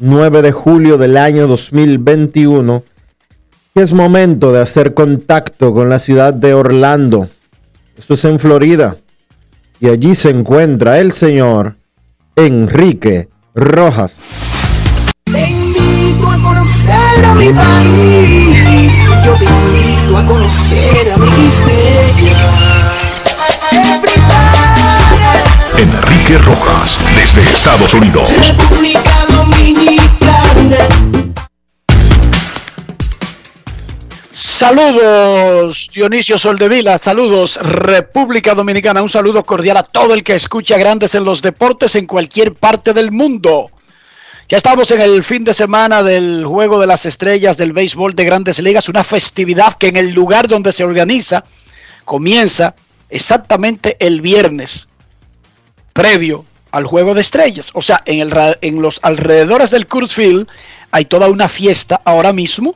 9 de julio del año 2021, es momento de hacer contacto con la ciudad de Orlando. Esto es en Florida. Y allí se encuentra el señor Enrique Rojas. Te invito a conocer a mi país. Yo te invito a conocer a mi Enrique Rojas, desde Estados Unidos. República Dominicana. Saludos Dionisio Soldevila, saludos República Dominicana, un saludo cordial a todo el que escucha Grandes en los Deportes en cualquier parte del mundo. Ya estamos en el fin de semana del Juego de las Estrellas del Béisbol de Grandes Ligas, una festividad que en el lugar donde se organiza comienza exactamente el viernes previo al juego de estrellas. O sea, en, el, en los alrededores del Kurt Field hay toda una fiesta ahora mismo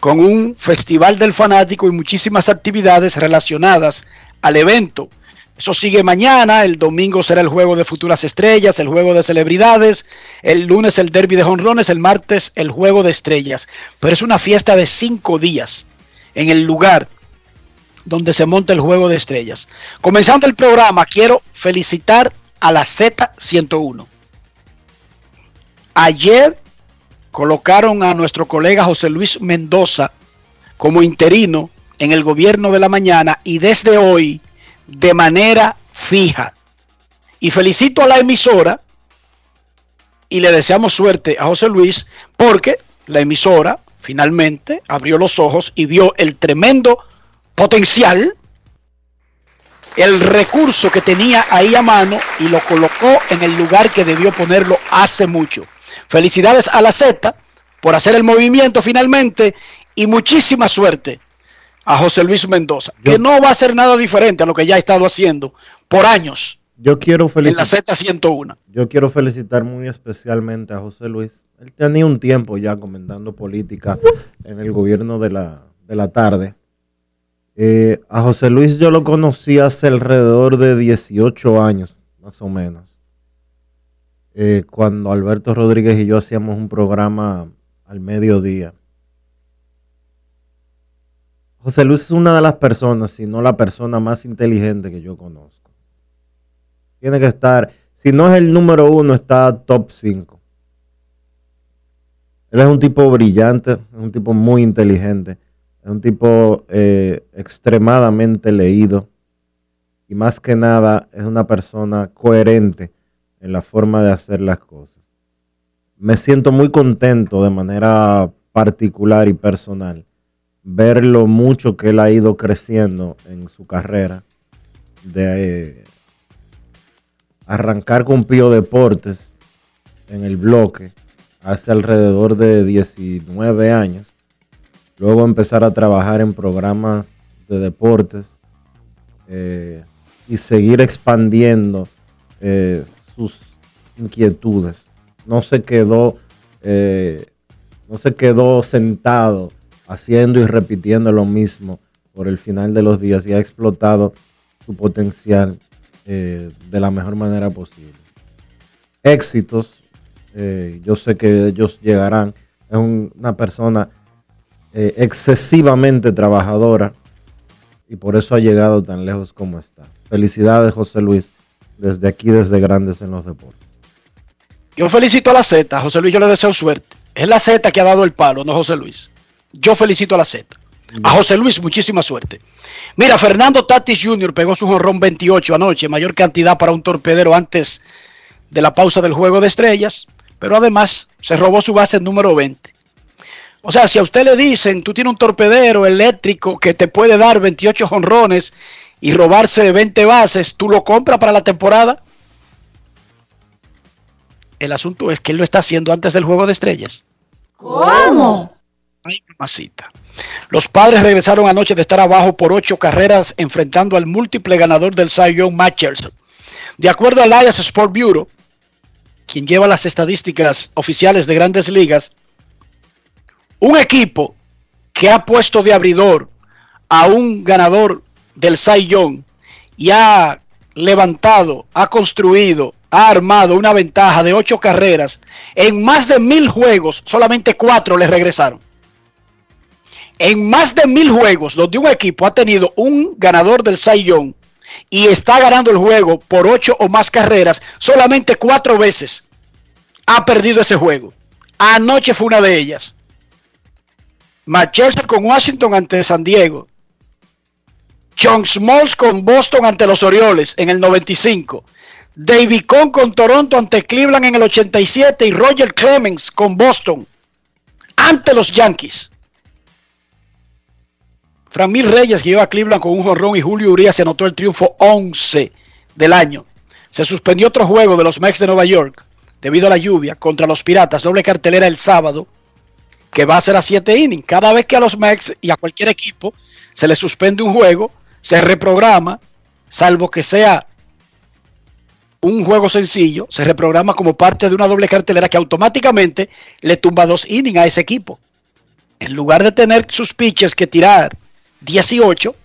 con un festival del fanático y muchísimas actividades relacionadas al evento. Eso sigue mañana, el domingo será el juego de futuras estrellas, el juego de celebridades, el lunes el derby de jonrones, el martes el juego de estrellas. Pero es una fiesta de cinco días en el lugar donde se monta el juego de estrellas. Comenzando el programa, quiero felicitar a la Z101. Ayer colocaron a nuestro colega José Luis Mendoza como interino en el gobierno de la mañana y desde hoy de manera fija. Y felicito a la emisora y le deseamos suerte a José Luis porque la emisora finalmente abrió los ojos y vio el tremendo potencial, el recurso que tenía ahí a mano y lo colocó en el lugar que debió ponerlo hace mucho. Felicidades a la Z por hacer el movimiento finalmente y muchísima suerte a José Luis Mendoza, que no va a hacer nada diferente a lo que ya ha estado haciendo por años. Yo quiero felicitar. En la Z101. Yo quiero felicitar muy especialmente a José Luis. Él tenía un tiempo ya comentando política en el gobierno de la, de la tarde. Eh, a José Luis yo lo conocí hace alrededor de 18 años, más o menos. Eh, cuando Alberto Rodríguez y yo hacíamos un programa al mediodía. José Luis es una de las personas, si no la persona más inteligente que yo conozco. Tiene que estar, si no es el número uno, está top 5. Él es un tipo brillante, es un tipo muy inteligente es un tipo eh, extremadamente leído y más que nada es una persona coherente en la forma de hacer las cosas. Me siento muy contento de manera particular y personal ver lo mucho que él ha ido creciendo en su carrera, de eh, arrancar con Pío Deportes en el bloque hace alrededor de 19 años, luego empezar a trabajar en programas de deportes eh, y seguir expandiendo eh, sus inquietudes. No se quedó, eh, no se quedó sentado haciendo y repitiendo lo mismo por el final de los días y ha explotado su potencial de la mejor manera posible. Éxitos, yo sé que ellos llegarán. Es una persona excesivamente trabajadora, y por eso ha llegado tan lejos como está. Felicidades, José Luis, desde aquí, desde Grandes en los Deportes. Yo felicito a la Z, José Luis, yo le deseo suerte. Es la Z que ha dado el palo, no José Luis. Yo felicito a la Z. A José Luis, muchísima suerte. Mira, Fernando Tatis Jr. pegó su jorrón 28 anoche, mayor cantidad para un torpedero antes de la pausa del juego de estrellas, pero además se robó su base número 20. O sea, si a usted le dicen, tú tienes un torpedero eléctrico que te puede dar 28 jonrones y robarse 20 bases, ¿tú lo compras para la temporada? El asunto es que él lo está haciendo antes del juego de estrellas. ¿Cómo? Ay, mamacita. Los padres regresaron anoche de estar abajo por ocho carreras enfrentando al múltiple ganador del Cy Young, Matt De acuerdo al Elias Sport Bureau, quien lleva las estadísticas oficiales de grandes ligas, un equipo que ha puesto de abridor a un ganador del Cy y ha levantado, ha construido, ha armado una ventaja de ocho carreras, en más de mil juegos, solamente cuatro le regresaron. En más de mil juegos, donde un equipo ha tenido un ganador del Cy y está ganando el juego por ocho o más carreras, solamente cuatro veces ha perdido ese juego. Anoche fue una de ellas. Manchester con Washington ante San Diego. John Smalls con Boston ante los Orioles en el 95. David Cohn con Toronto ante Cleveland en el 87 y Roger Clemens con Boston ante los Yankees. Framil Reyes guió a Cleveland con un jorrón y Julio Urias se anotó el triunfo 11 del año. Se suspendió otro juego de los Mets de Nueva York debido a la lluvia contra los Piratas, doble cartelera el sábado que va a ser a 7 innings. Cada vez que a los Mex y a cualquier equipo se le suspende un juego, se reprograma, salvo que sea un juego sencillo, se reprograma como parte de una doble cartelera que automáticamente le tumba dos innings a ese equipo. En lugar de tener sus pitchers que tirar 18,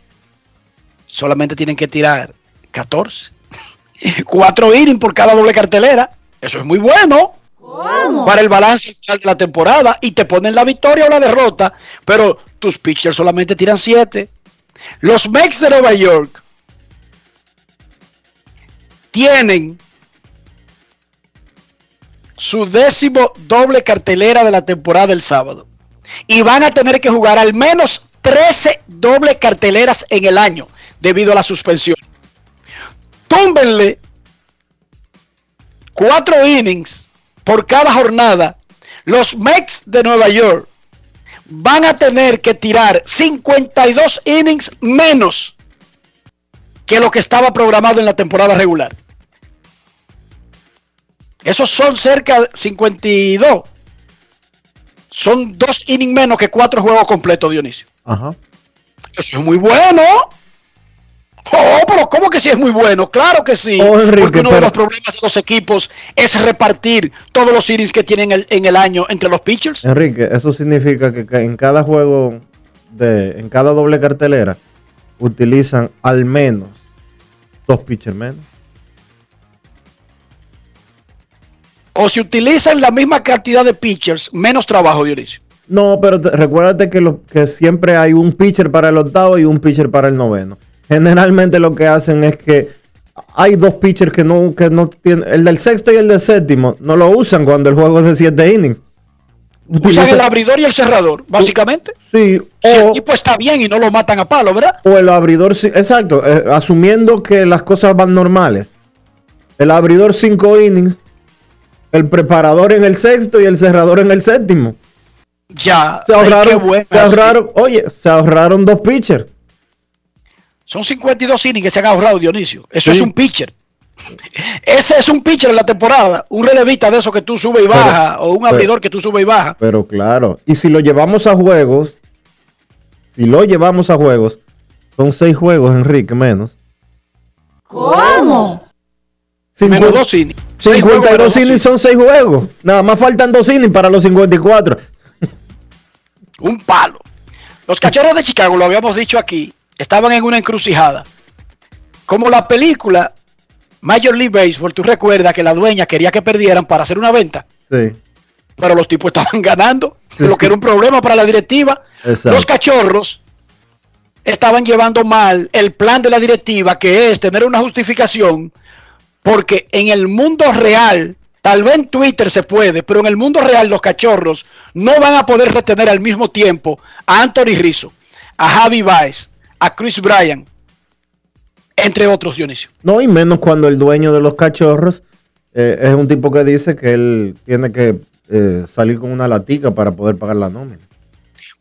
solamente tienen que tirar 14. Cuatro innings por cada doble cartelera. Eso es muy bueno para el balance final de la temporada y te ponen la victoria o la derrota, pero tus pitchers solamente tiran 7. Los Mets de Nueva York tienen su décimo doble cartelera de la temporada el sábado y van a tener que jugar al menos 13 doble carteleras en el año debido a la suspensión. Túmbenle cuatro innings por cada jornada, los Mets de Nueva York van a tener que tirar 52 innings menos que lo que estaba programado en la temporada regular. Esos son cerca de 52. Son dos innings menos que cuatro juegos completos, Dionisio. Ajá. Eso es muy bueno. Oh, pero ¿cómo que sí es muy bueno? Claro que sí. Oh, porque uno de los problemas de los equipos es repartir todos los innings que tienen en el año entre los pitchers. Enrique, eso significa que en cada juego, de, en cada doble cartelera, utilizan al menos dos pitchers menos. O si utilizan la misma cantidad de pitchers, menos trabajo, Dionisio. No, pero recuérdate que, lo, que siempre hay un pitcher para el octavo y un pitcher para el noveno generalmente lo que hacen es que hay dos pitchers que no, que no tienen, el del sexto y el del séptimo, no lo usan cuando el juego es de siete innings. Usan el abridor y el cerrador, básicamente. Sí. Si el equipo está bien y no lo matan a palo, ¿verdad? O el abridor, exacto, eh, asumiendo que las cosas van normales. El abridor cinco innings, el preparador en el sexto y el cerrador en el séptimo. Ya. Se ahorraron, buena, se ahorraron, oye, se ahorraron dos pitchers. Son 52 innings que se han ahorrado, Dionisio. Eso Sí. es un pitcher. Ese es un pitcher en la temporada. Un relevista de eso que tú subes y Pero- bajas. O un pero- abridor que tú subes y bajas. Pero claro, y si lo llevamos a juegos, si lo llevamos a juegos, son seis juegos, Enrique, menos. ¿Cómo? Menos dos innings. Seis juegos, 52 menos dos innings son seis juegos. Nada más faltan dos innings para los 54. un palo. Los cachorros de Chicago, lo habíamos dicho aquí, estaban en una encrucijada. Como la película Major League Baseball, tú recuerdas que la dueña quería que perdieran para hacer una venta, Sí. pero los tipos estaban ganando, lo que era un problema para la directiva. Exacto. Los cachorros estaban llevando mal el plan de la directiva, que es tener una justificación, porque en el mundo real, tal vez en Twitter se puede, pero en el mundo real los cachorros no van a poder retener al mismo tiempo a Anthony Rizzo, a Javi Baez, a Chris Bryan, entre otros, Dionisio. No, y menos cuando el dueño de los cachorros eh, es un tipo que dice que él tiene que eh, salir con una latica para poder pagar la nómina.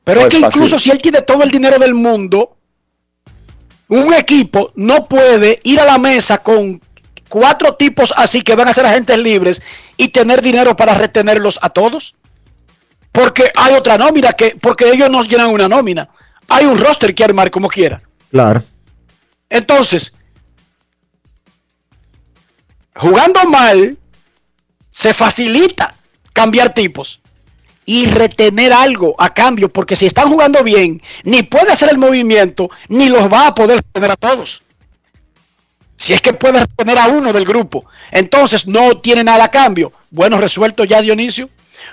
Pero No es que fácil. incluso si él tiene todo el dinero del mundo, un equipo no puede ir a la mesa con cuatro tipos así que van a ser agentes libres y tener dinero para retenerlos a todos. Porque hay otra nómina, que porque ellos no llenan una nómina. Hay un roster que armar como quiera. Claro. Entonces, jugando mal, se facilita cambiar tipos y retener algo a cambio, porque si están jugando bien, ni puede hacer el movimiento, ni los va a poder retener a todos. Si es que puede retener a uno del grupo, entonces no tiene nada a cambio. Bueno, resuelto ya Dionisio.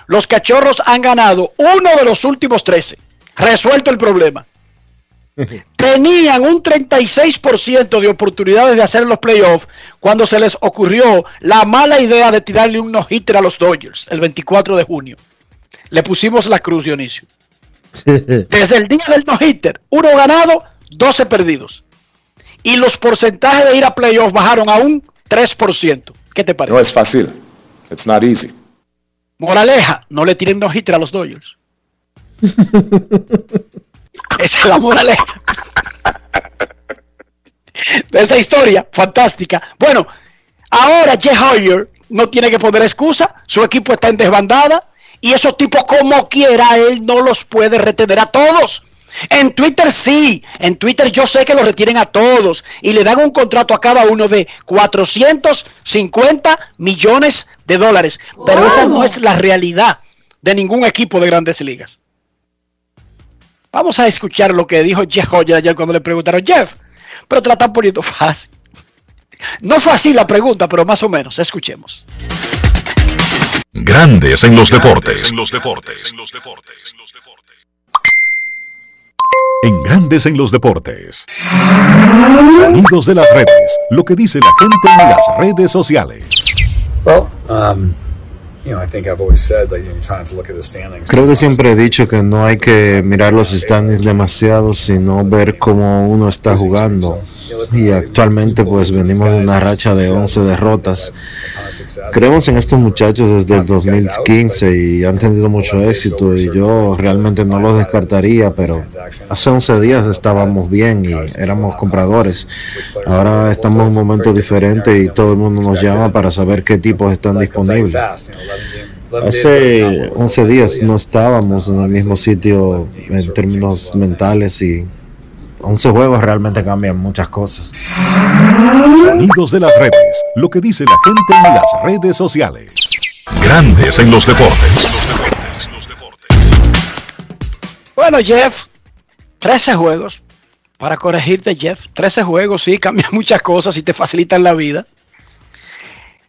Los cachorros han ganado uno de los últimos 13. Resuelto el problema tenían un 36% de oportunidades de hacer los playoffs cuando se les ocurrió la mala idea de tirarle un no-hitter a los Dodgers el 24 de junio. Le pusimos la cruz, Dionisio. Desde el día del no-hitter, uno ganado, 12 perdidos. Y los porcentajes de ir a playoffs bajaron a un 3%. ¿Qué te parece? No es fácil. It's not easy. Moraleja, no le tiren no-hitter a los Dodgers. Esa es la moraleja. De esa historia fantástica. Bueno, ahora Jeff Hoyer no tiene que poner excusa. Su equipo está en desbandada. Y esos tipos, como quiera, él no los puede retener a todos. En Twitter sí, en Twitter yo sé que los retienen a todos y le dan un contrato a cada uno de 450 millones de dólares. Pero esa no es la realidad de ningún equipo de grandes ligas. Vamos a escuchar lo que dijo Jeff Hoyer ayer cuando le preguntaron, Jeff, pero te la están poniendo fácil. No fue así la pregunta, pero más o menos. Escuchemos. Grandes en los deportes. En los deportes. En Grandes en los deportes. Sonidos de las redes. Lo que dice la gente en las redes sociales. Well, um, Creo que siempre he dicho que no hay que mirar los standings demasiado, sino ver cómo uno está jugando. Y actualmente pues venimos de una racha de 11 derrotas. Creemos en estos muchachos desde el 2015 y han tenido mucho éxito y yo realmente no los descartaría, pero hace 11 días estábamos bien y éramos compradores. Ahora estamos en un momento diferente y todo el mundo nos llama para saber qué tipos están disponibles. Hace 11 días no estábamos en el mismo sitio en términos mentales y 11 juegos realmente cambian muchas cosas. Sonidos de las redes. Lo que dice la gente en las redes sociales. Grandes en los deportes. Bueno, Jeff, 13 juegos. Para corregirte, Jeff, 13 juegos, sí, cambian muchas cosas y te facilitan la vida.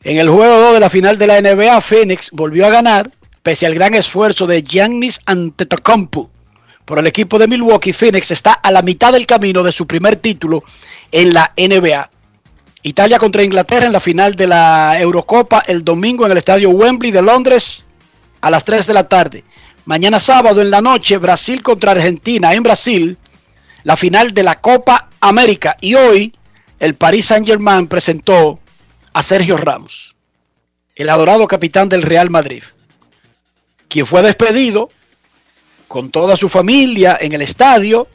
En el juego 2 de la final de la NBA, Phoenix volvió a ganar, pese al gran esfuerzo de Giannis Antetokounmpo por el equipo de Milwaukee. Phoenix está a la mitad del camino de su primer título en la NBA. Italia contra Inglaterra en la final de la Eurocopa el domingo en el estadio Wembley de Londres a las 3 de la tarde. Mañana sábado en la noche Brasil contra Argentina en Brasil, la final de la Copa América. Y hoy el Paris Saint Germain presentó a Sergio Ramos, el adorado capitán del Real Madrid, quien fue despedido con toda su familia en el estadio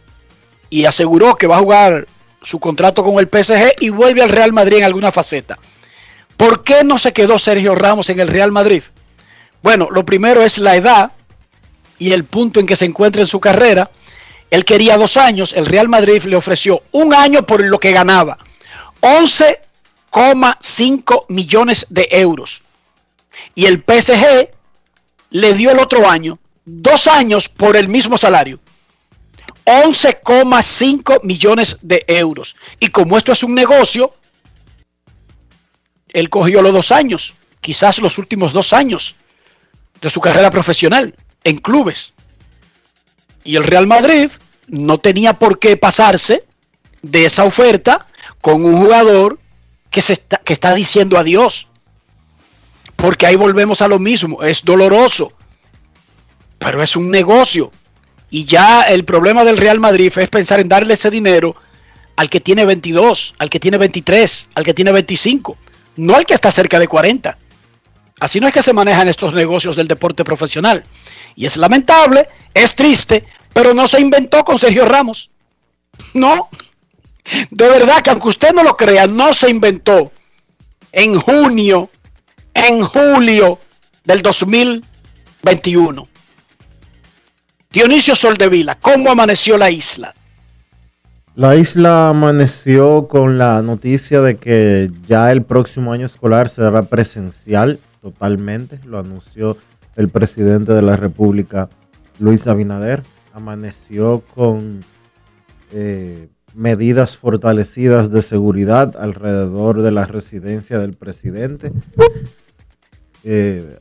y aseguró que va a jugar su contrato con el PSG y vuelve al Real Madrid en alguna faceta. ¿Por qué no se quedó Sergio Ramos en el Real Madrid? Bueno, lo primero es la edad y el punto en que se encuentra en su carrera. Él quería dos años, el Real Madrid le ofreció un año por lo que ganaba. 11,5 millones de euros. Y el PSG le dio el otro año, dos años por el mismo salario. 11,5 millones de euros. Y como esto es un negocio, él cogió los dos años, quizás los últimos dos años de su carrera profesional en clubes. Y el Real Madrid no tenía por qué pasarse de esa oferta con un jugador que, se está, que está diciendo adiós. Porque ahí volvemos a lo mismo, es doloroso, pero es un negocio. Y ya el problema del Real Madrid es pensar en darle ese dinero al que tiene 22, al que tiene 23, al que tiene 25, no al que está cerca de 40. Así no es que se manejan estos negocios del deporte profesional. Y es lamentable, es triste, pero no se inventó con Sergio Ramos. No. De verdad que aunque usted no lo crea, no se inventó en junio, en julio del 2021. Dionisio Soldevila, ¿cómo amaneció la isla? La isla amaneció con la noticia de que ya el próximo año escolar será presencial totalmente. Lo anunció el presidente de la República, Luis Abinader. Amaneció con eh, medidas fortalecidas de seguridad alrededor de la residencia del presidente. Eh,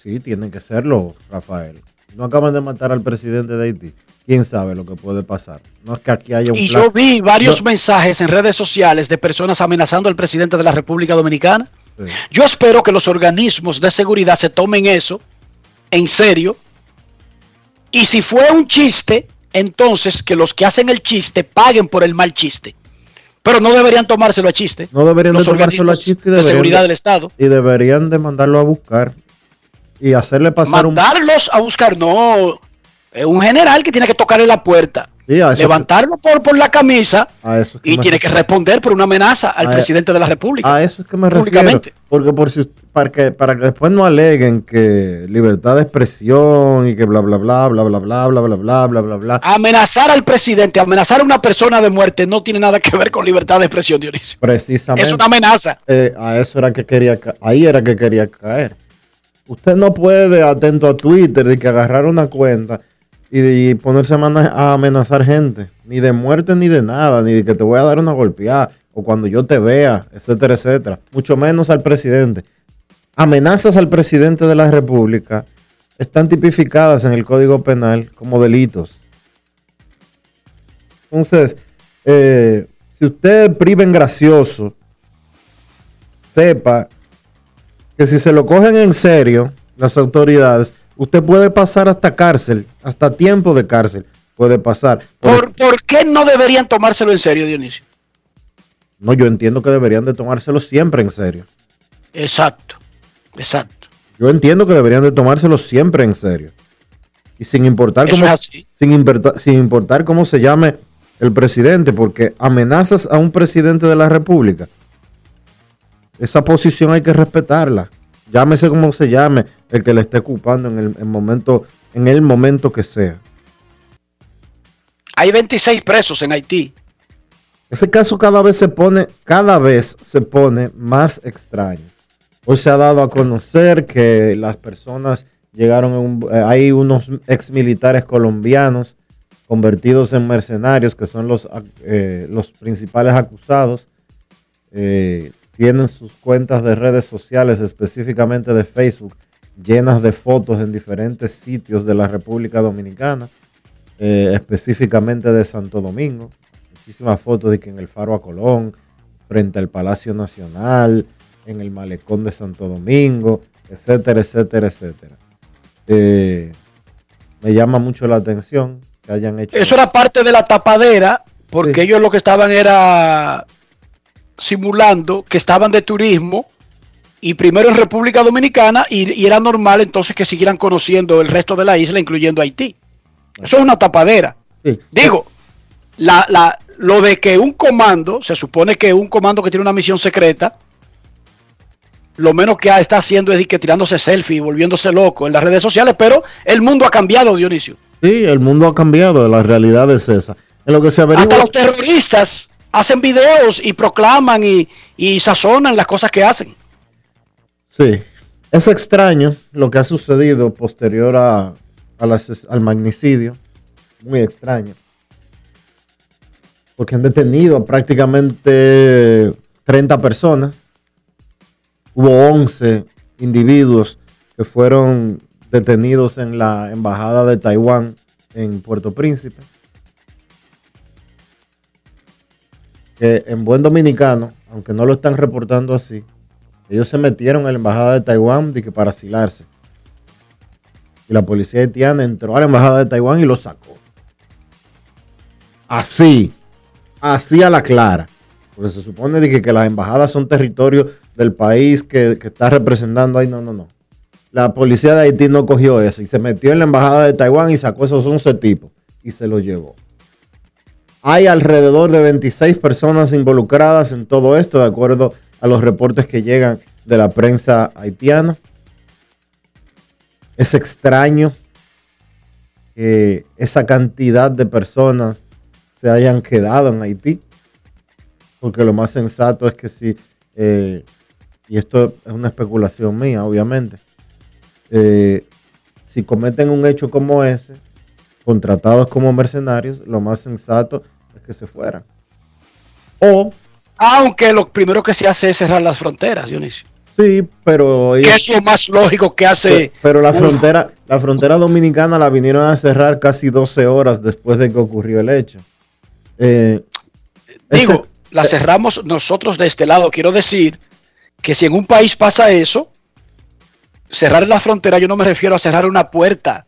sí, tienen que serlo, Rafael. No acaban de matar al presidente de Haití. ¿Quién sabe lo que puede pasar? No es que aquí haya un Y yo vi varios No. mensajes en redes sociales de personas amenazando al presidente de la República Dominicana. Sí. Yo espero que los organismos de seguridad se tomen eso en serio. Y si fue un chiste, entonces que los que hacen el chiste paguen por el mal chiste. Pero no deberían tomárselo a chiste. No deberían de tomárselo a chiste y de seguridad de- del Estado. Y deberían de mandarlo a buscar y hacerle pasar un... Mandarlos a buscar, no. Es un general que tiene que tocarle la puerta. Sí, levantarlo por, por la camisa es que y me tiene que responder por una amenaza al A- presidente de la República. A eso es que me refiero. Porque por si, para, que, para que después no aleguen que libertad de expresión y que bla, bla, bla, bla, bla, bla, bla, bla, bla, bla, bla, bla. Amenazar al presidente, amenazar a una persona de muerte no tiene nada que ver con libertad de expresión, Dionisio. Precisamente. Es una amenaza. eh, a eso era que quería ahí era que quería caer. Usted no puede, atento a Twitter, de que agarrar una cuenta y, ponerse a, amenazar gente, ni de muerte ni de nada, ni de que te voy a dar una golpeada o cuando yo te vea, etcétera, etcétera. Mucho menos al presidente. Amenazas al presidente de la República están tipificadas en el Código Penal como delitos. Entonces, eh, si usted priva en gracioso, sepa que si se lo cogen en serio las autoridades, usted puede pasar hasta cárcel, hasta tiempo de cárcel puede pasar. ¿Por, por qué no deberían tomárselo en serio, Dionisio? No, yo entiendo que deberían de tomárselo siempre en serio. Exacto, exacto. Yo entiendo que deberían de tomárselo siempre en serio. Y sin importar Eso cómo, sin, importa- sin importar cómo se llame el presidente, porque amenazas a un presidente de la República. Esa posición hay que respetarla. Llámese como se llame el que le esté ocupando en el, en momento, en el momento que sea. Hay 26 presos en Haití. Ese caso cada vez se pone, cada vez se pone más extraño. Hoy se ha dado a conocer que las personas llegaron, en un- eh, hay unos ex militares colombianos convertidos en mercenarios que son los, eh, los principales acusados. Eh, tienen sus cuentas de redes sociales, específicamente de Facebook, llenas de fotos en diferentes sitios de la República Dominicana, eh, específicamente de Santo Domingo. Muchísimas fotos de que en el Faro a Colón, frente al Palacio Nacional, en el Malecón de Santo Domingo, etcétera, etcétera, etcétera. Eh, me llama mucho la atención que hayan hecho Eso era parte de la tapadera, porque Sí. ellos lo que estaban era simulando que estaban de turismo y primero en República Dominicana y, y era normal entonces que siguieran conociendo el resto de la isla, incluyendo Haití. Eso es una tapadera. Sí. Digo, la, la, lo de que un comando, se supone que un comando que tiene una misión secreta, lo menos que está haciendo es que tirándose selfie y volviéndose loco en las redes sociales, pero el mundo ha cambiado, Dionisio. Sí, el mundo ha cambiado, la realidad es esa. En lo que se averigua... Hasta los terroristas hacen videos y proclaman y, y sazonan las cosas que hacen. Sí, es extraño lo que ha sucedido posterior a, al magnicidio, muy extraño, porque han detenido prácticamente 30 personas, hubo 11 individuos que fueron detenidos en la embajada de Taiwán en Puerto Príncipe, que en buen dominicano, aunque no lo están reportando así, ellos se metieron en la embajada de Taiwán de que para asilarse. Y la policía haitiana entró a la embajada de Taiwán y lo sacó. Así, así a la clara. Porque se supone de que, que las embajadas son territorio del país que, que está representando ahí. No, no, no. La policía de Haití no cogió eso y se metió en la embajada de Taiwán y sacó esos 11 tipos y se los llevó. Hay alrededor de 26 personas involucradas en todo esto, de acuerdo a los reportes que llegan de la prensa haitiana. Es extraño que esa cantidad de personas se hayan quedado en Haití, porque lo más sensato es que si, eh, y esto es una especulación mía, obviamente, eh, si cometen un hecho como ese, contratados como mercenarios, lo más sensato que se fueran. O, Aunque lo primero que se hace es cerrar las fronteras, Dionisio. sí, pero Que es lo más lógico que hace. Pe- Pero la frontera, la frontera dominicana la vinieron a cerrar casi 12 horas después de que ocurrió el hecho. Eh, Digo, ese- la cerramos nosotros de este lado. Quiero decir que si en un país pasa eso, cerrar la frontera, yo no me refiero a cerrar una puerta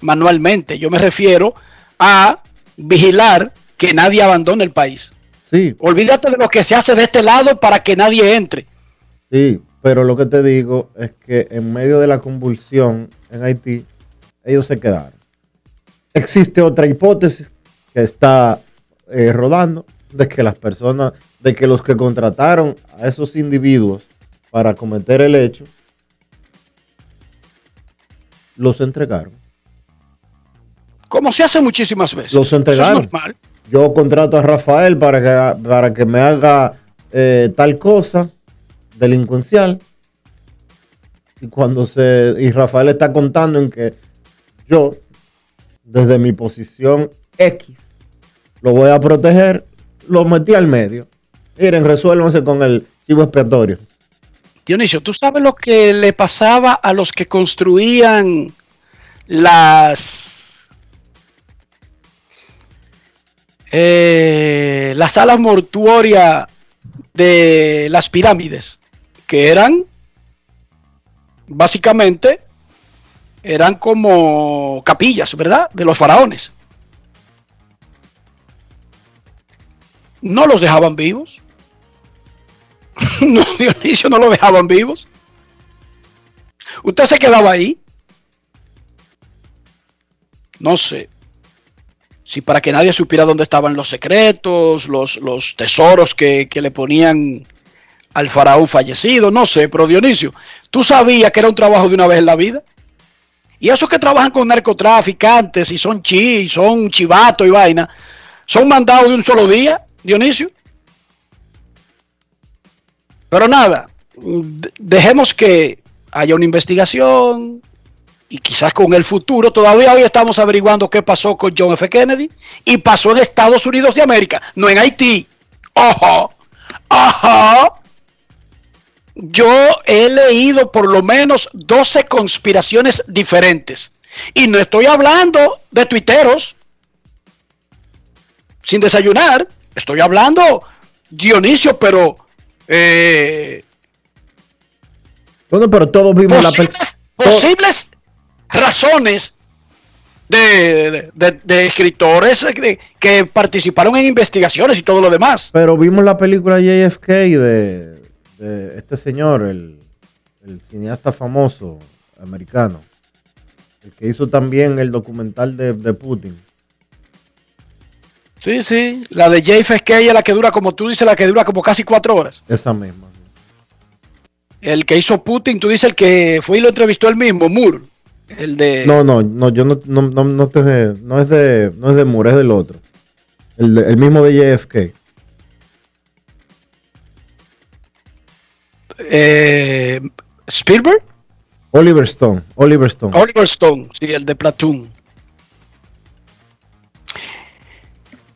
manualmente. Yo me refiero a vigilar que nadie abandone el país. sí, Olvídate de lo que se hace de este lado para que nadie entre. sí, pero lo que te digo es que en medio de la convulsión en Haití, ellos se quedaron. Existe otra hipótesis que está eh, rodando de que las personas, de que los que contrataron a esos individuos para cometer el hecho, los entregaron. Como se hace muchísimas veces. Los entregaron. Eso es normal. Yo contrato a Rafael para que, para que me haga eh, tal cosa delincuencial. Y cuando se. Y Rafael está contando en que yo, desde mi posición X, lo voy a proteger, lo metí al medio. Miren, resuélvanse con el chivo expiatorio. Dionisio, ¿tú sabes lo que le pasaba a los que construían las eh, las salas mortuorias de las pirámides? Que eran básicamente eran como capillas, ¿verdad? De los faraones. No los dejaban vivos. no, Dionisio no lo dejaban vivos. Usted se quedaba ahí. No sé. Si para que nadie supiera dónde estaban los secretos, los, los tesoros que, que le ponían al faraón fallecido, no sé, pero Dionisio, tú sabías que era un trabajo de una vez en la vida. Y esos que trabajan con narcotraficantes y son chi, son chivato y vaina, son mandados de un solo día, Dionisio. Pero nada, de- dejemos que haya una investigación y quizás con el futuro, todavía hoy estamos averiguando qué pasó con John F. Kennedy y pasó en Estados Unidos de América, no en Haití. Ojo, ojo. Yo he leído por lo menos 12 conspiraciones diferentes. Y no estoy hablando de tuiteros sin desayunar. Estoy hablando, Dionisio, pero eh, Bueno, pero todos vimos la posibles, to- posibles razones de, de- de escritores que, que participaron en investigaciones y todo lo demás. Pero vimos la película JFK de, de este señor, el, el cineasta famoso americano, el que hizo también el documental de, de Putin. Sí, sí, la de JFK es la que dura, como tú dices, la que dura como casi cuatro horas. Esa misma. El que hizo Putin, tú dices el que fue y lo entrevistó él mismo, Moore. El de... No, no, no, yo no, no, no, no, te- no es de, no es de Moore, es del otro. El, el mismo de JFK. eh, Spielberg, Oliver Stone, Oliver Stone. Oliver Stone, sí, el de Platoon.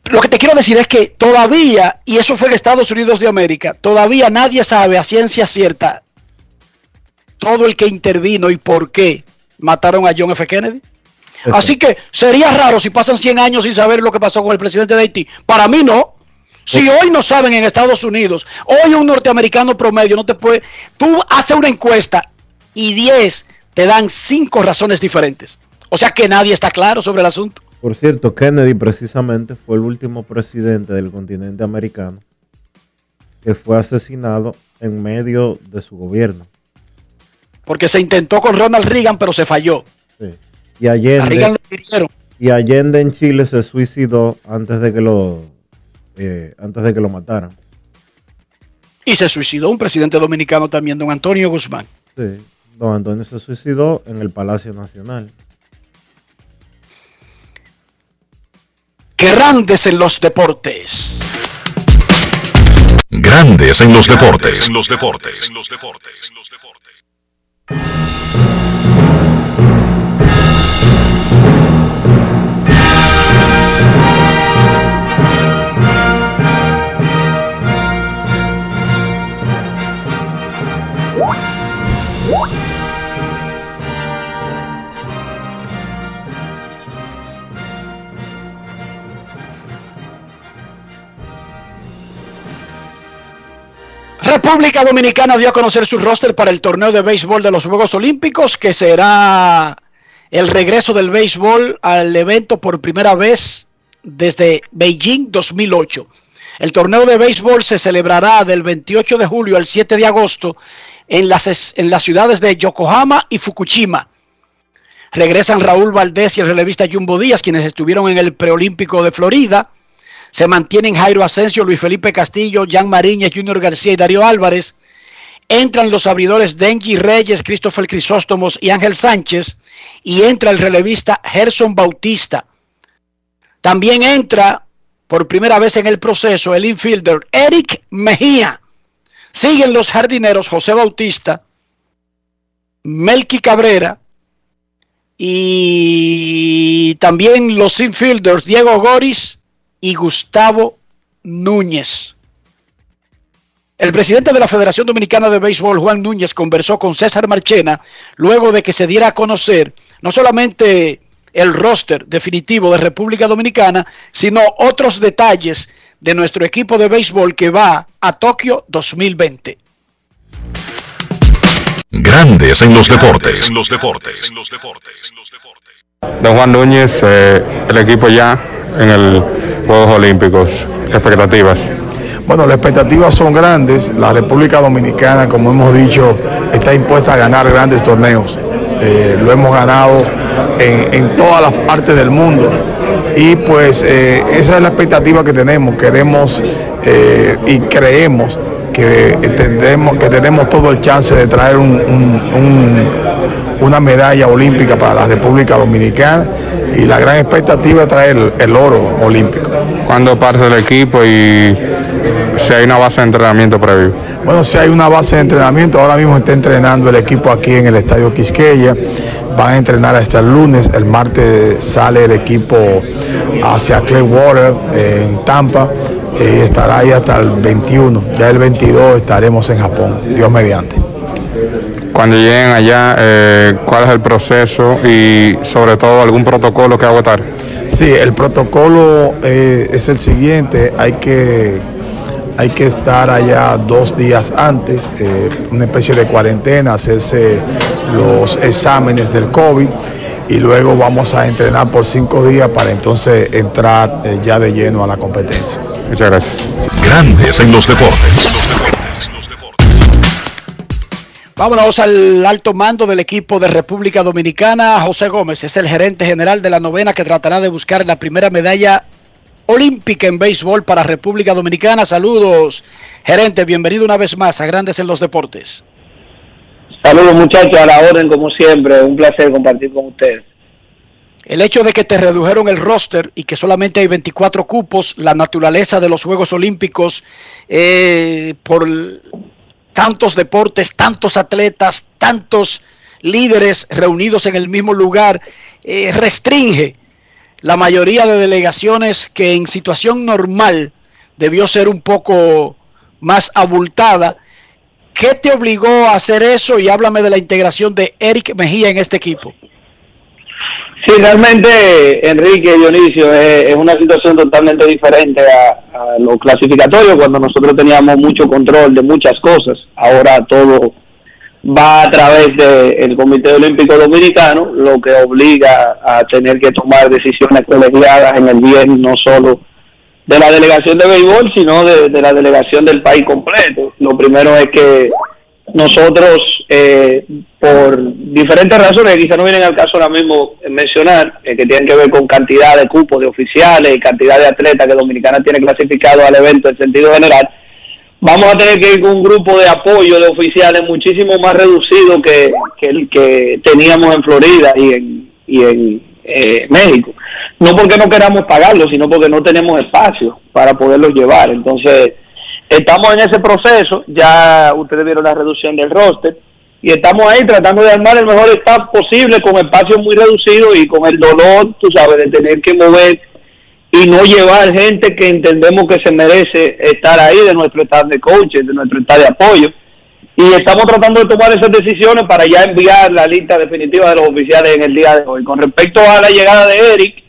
Lo que te quiero decir es que todavía, y eso fue en Estados Unidos de América, todavía nadie sabe a ciencia cierta todo el que intervino y por qué mataron a John F. Kennedy. Eso. Así que sería raro si pasan 100 años sin saber lo que pasó con el presidente de Haití. Para mí no. Si hoy no saben en Estados Unidos, hoy un norteamericano promedio no te puede... Tú haces una encuesta y 10 te dan 5 razones diferentes. O sea que nadie está claro sobre el asunto. Por cierto, Kennedy precisamente fue el último presidente del continente americano que fue asesinado en medio de su gobierno. Porque se intentó con Ronald Reagan, pero se falló. Sí. Y A Reagan Allende, lo y Allende en Chile se suicidó antes de que lo eh, antes de que lo mataran. Y se suicidó un presidente dominicano también, don Antonio Guzmán. Sí. Don Antonio se suicidó en el Palacio Nacional. Grandes en los deportes. Grandes en los deportes. En los deportes. En los deportes. thank you República Dominicana dio a conocer su roster para el torneo de béisbol de los Juegos Olímpicos, que será el regreso del béisbol al evento por primera vez desde Beijing 2008. El torneo de béisbol se celebrará del 28 de julio al 7 de agosto en las, en las ciudades de Yokohama y Fukushima. Regresan Raúl Valdés y el relevista Jumbo Díaz, quienes estuvieron en el preolímpico de Florida. Se mantienen Jairo Asensio, Luis Felipe Castillo, Jan Mariñez, Junior García y Darío Álvarez. Entran los abridores Denji Reyes, Christopher Crisóstomos y Ángel Sánchez. Y entra el relevista Gerson Bautista. También entra por primera vez en el proceso el infielder Eric Mejía. Siguen los jardineros José Bautista, Melky Cabrera y también los infielders Diego Goris y Gustavo Núñez. El presidente de la Federación Dominicana de Béisbol, Juan Núñez, conversó con César Marchena luego de que se diera a conocer no solamente el roster definitivo de República Dominicana, sino otros detalles de nuestro equipo de béisbol que va a Tokio 2020. Grandes en los deportes. En los deportes. En los deportes. Don Juan Núñez, eh, el equipo ya en el Juegos Olímpicos. Expectativas. Bueno, las expectativas son grandes. La República Dominicana, como hemos dicho, está impuesta a ganar grandes torneos. Eh, lo hemos ganado en, todas las partes del mundo. Y pues eh, esa es la expectativa que tenemos. Queremos eh, y creemos que tendremos, que tenemos todo el chance de traer un- una medalla olímpica para la República Dominicana y la gran expectativa es traer el, el oro olímpico. ¿Cuándo parte el equipo y si hay una base de entrenamiento previo? Bueno, si hay una base de entrenamiento, ahora mismo está entrenando el equipo aquí en el Estadio Quisqueya. Van a entrenar hasta el lunes. El martes sale el equipo hacia Clearwater eh, en Tampa eh, y estará ahí hasta el 21. Ya el 22 estaremos en Japón, Dios mediante. Cuando lleguen allá, eh, ¿cuál es el proceso y sobre todo algún protocolo que agotar? Sí, el protocolo eh, es el siguiente. Hay que, hay que estar allá dos días antes, eh, una especie de cuarentena, hacerse los exámenes del COVID y luego vamos a entrenar por cinco días para entonces entrar eh, ya de lleno a la competencia. Muchas gracias. Grandes en los deportes. Vámonos al alto mando del equipo de República Dominicana. José Gómez es el gerente general de la novena que tratará de buscar la primera medalla olímpica en béisbol para República Dominicana. Saludos, gerente. Bienvenido una vez más a Grandes en los Deportes. Saludos muchachos, a la orden como siempre. Un placer compartir con ustedes. El hecho de que te redujeron el roster y que solamente hay 24 cupos, la naturaleza de los Juegos Olímpicos eh, por tantos deportes, tantos atletas, tantos líderes reunidos en el mismo lugar, eh, restringe la mayoría de delegaciones que en situación normal debió ser un poco más abultada. ¿Qué te obligó a hacer eso? Y háblame de la integración de Eric Mejía en este equipo. Sí, realmente, Enrique Dionisio, es, una situación totalmente diferente a, a lo clasificatorio, cuando nosotros teníamos mucho control de muchas cosas. Ahora todo va a través del Comité Olímpico Dominicano, lo que obliga a tener que tomar decisiones colegiadas en el bien no solo de la delegación de béisbol, sino de, de la delegación del país completo. Lo primero es que nosotros, eh, por diferentes razones, quizá no vienen al caso ahora mismo mencionar, eh, que tienen que ver con cantidad de cupos de oficiales y cantidad de atletas que Dominicana tiene clasificado al evento en sentido general, vamos a tener que ir con un grupo de apoyo de oficiales muchísimo más reducido que, el que teníamos en Florida y en, y en eh, México. No porque no queramos pagarlo, sino porque no tenemos espacio para poderlos llevar. Entonces, Estamos en ese proceso, ya ustedes vieron la reducción del roster, y estamos ahí tratando de armar el mejor staff posible con espacios muy reducidos y con el dolor, tú sabes, de tener que mover y no llevar gente que entendemos que se merece estar ahí de nuestro staff de coaches, de nuestro staff de apoyo. Y estamos tratando de tomar esas decisiones para ya enviar la lista definitiva de los oficiales en el día de hoy. Con respecto a la llegada de Eric,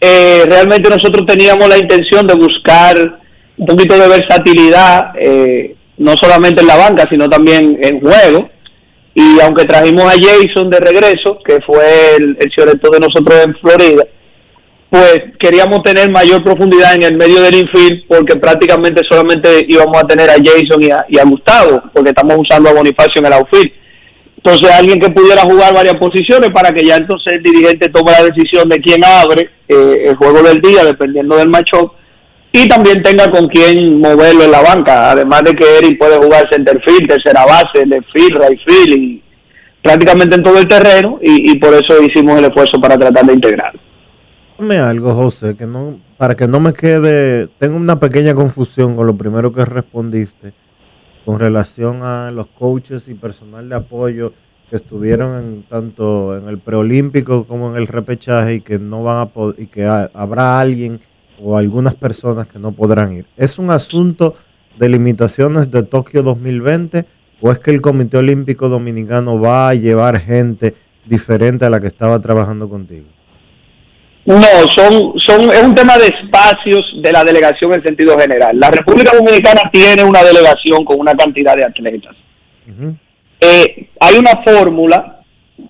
eh, realmente nosotros teníamos la intención de buscar un poquito de versatilidad, eh, no solamente en la banca, sino también en juego. Y aunque trajimos a Jason de regreso, que fue el, el de nosotros en Florida, pues queríamos tener mayor profundidad en el medio del infield porque prácticamente solamente íbamos a tener a Jason y a, Gustavo, porque estamos usando a Bonifacio en el outfield. Entonces alguien que pudiera jugar varias posiciones para que ya entonces el dirigente tome la decisión de quién abre eh, el juego del día, dependiendo del matchup y también tenga con quien moverlo en la banca, además de que Eric puede jugar centerfield, tercera base, left field, right field y prácticamente en todo el terreno y, por eso hicimos el esfuerzo para tratar de integrarlo. Dime algo, José, que no, para que no me quede, tengo una pequeña confusión con lo primero que respondiste con relación a los coaches y personal de apoyo que estuvieron en, tanto en el preolímpico como en el repechaje y que no van a y que habrá alguien o algunas personas que no podrán ir. ¿Es un asunto de limitaciones de Tokio 2020 o es que el Comité Olímpico Dominicano va a llevar gente diferente a la que estaba trabajando contigo? No, son, son, es un tema de espacios de la delegación en sentido general. La República Dominicana tiene una delegación con una cantidad de atletas. Eh, hay una fórmula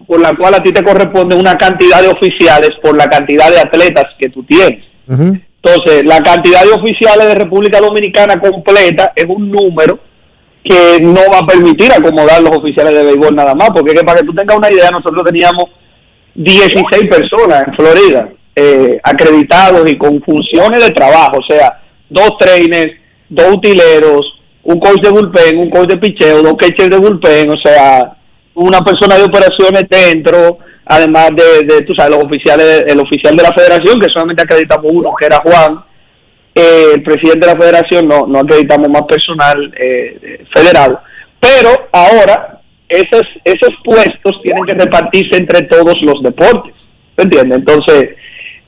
por la cual a ti te corresponde una cantidad de oficiales por la cantidad de atletas que tú tienes. Entonces, la cantidad de oficiales de República Dominicana completa es un número que no va a permitir acomodar los oficiales de béisbol nada más, porque para que tú tengas una idea, nosotros teníamos 16 personas en Florida eh, acreditados y con funciones de trabajo, o sea, dos trainers, dos utileros, un coach de bullpen, un coach de picheo, dos catchers de bullpen, o sea, una persona de operaciones dentro, además de, tú sabes, los oficiales, el oficial de la federación, que solamente acreditamos uno, que era Juan, eh, el presidente de la federación, no, no acreditamos más personal eh, federal, pero ahora esos, esos puestos tienen que repartirse entre todos los deportes, ¿me entiendes? Entonces,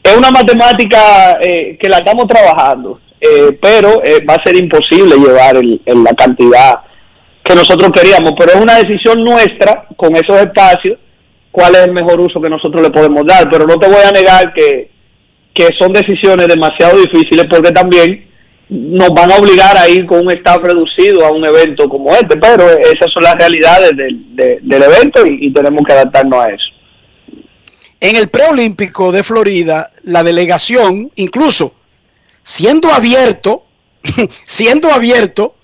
es una matemática eh, que la estamos trabajando, pero va a ser imposible llevar el, la cantidad que nosotros queríamos, pero es una decisión nuestra con esos espacios cuál es el mejor uso que nosotros le podemos dar, pero no te voy a negar que, son decisiones demasiado difíciles porque también nos van a obligar a ir con un staff reducido a un evento como este, pero esas son las realidades del, del evento y, tenemos que adaptarnos a eso. En el preolímpico de Florida, la delegación, incluso siendo abierto, siendo abierto,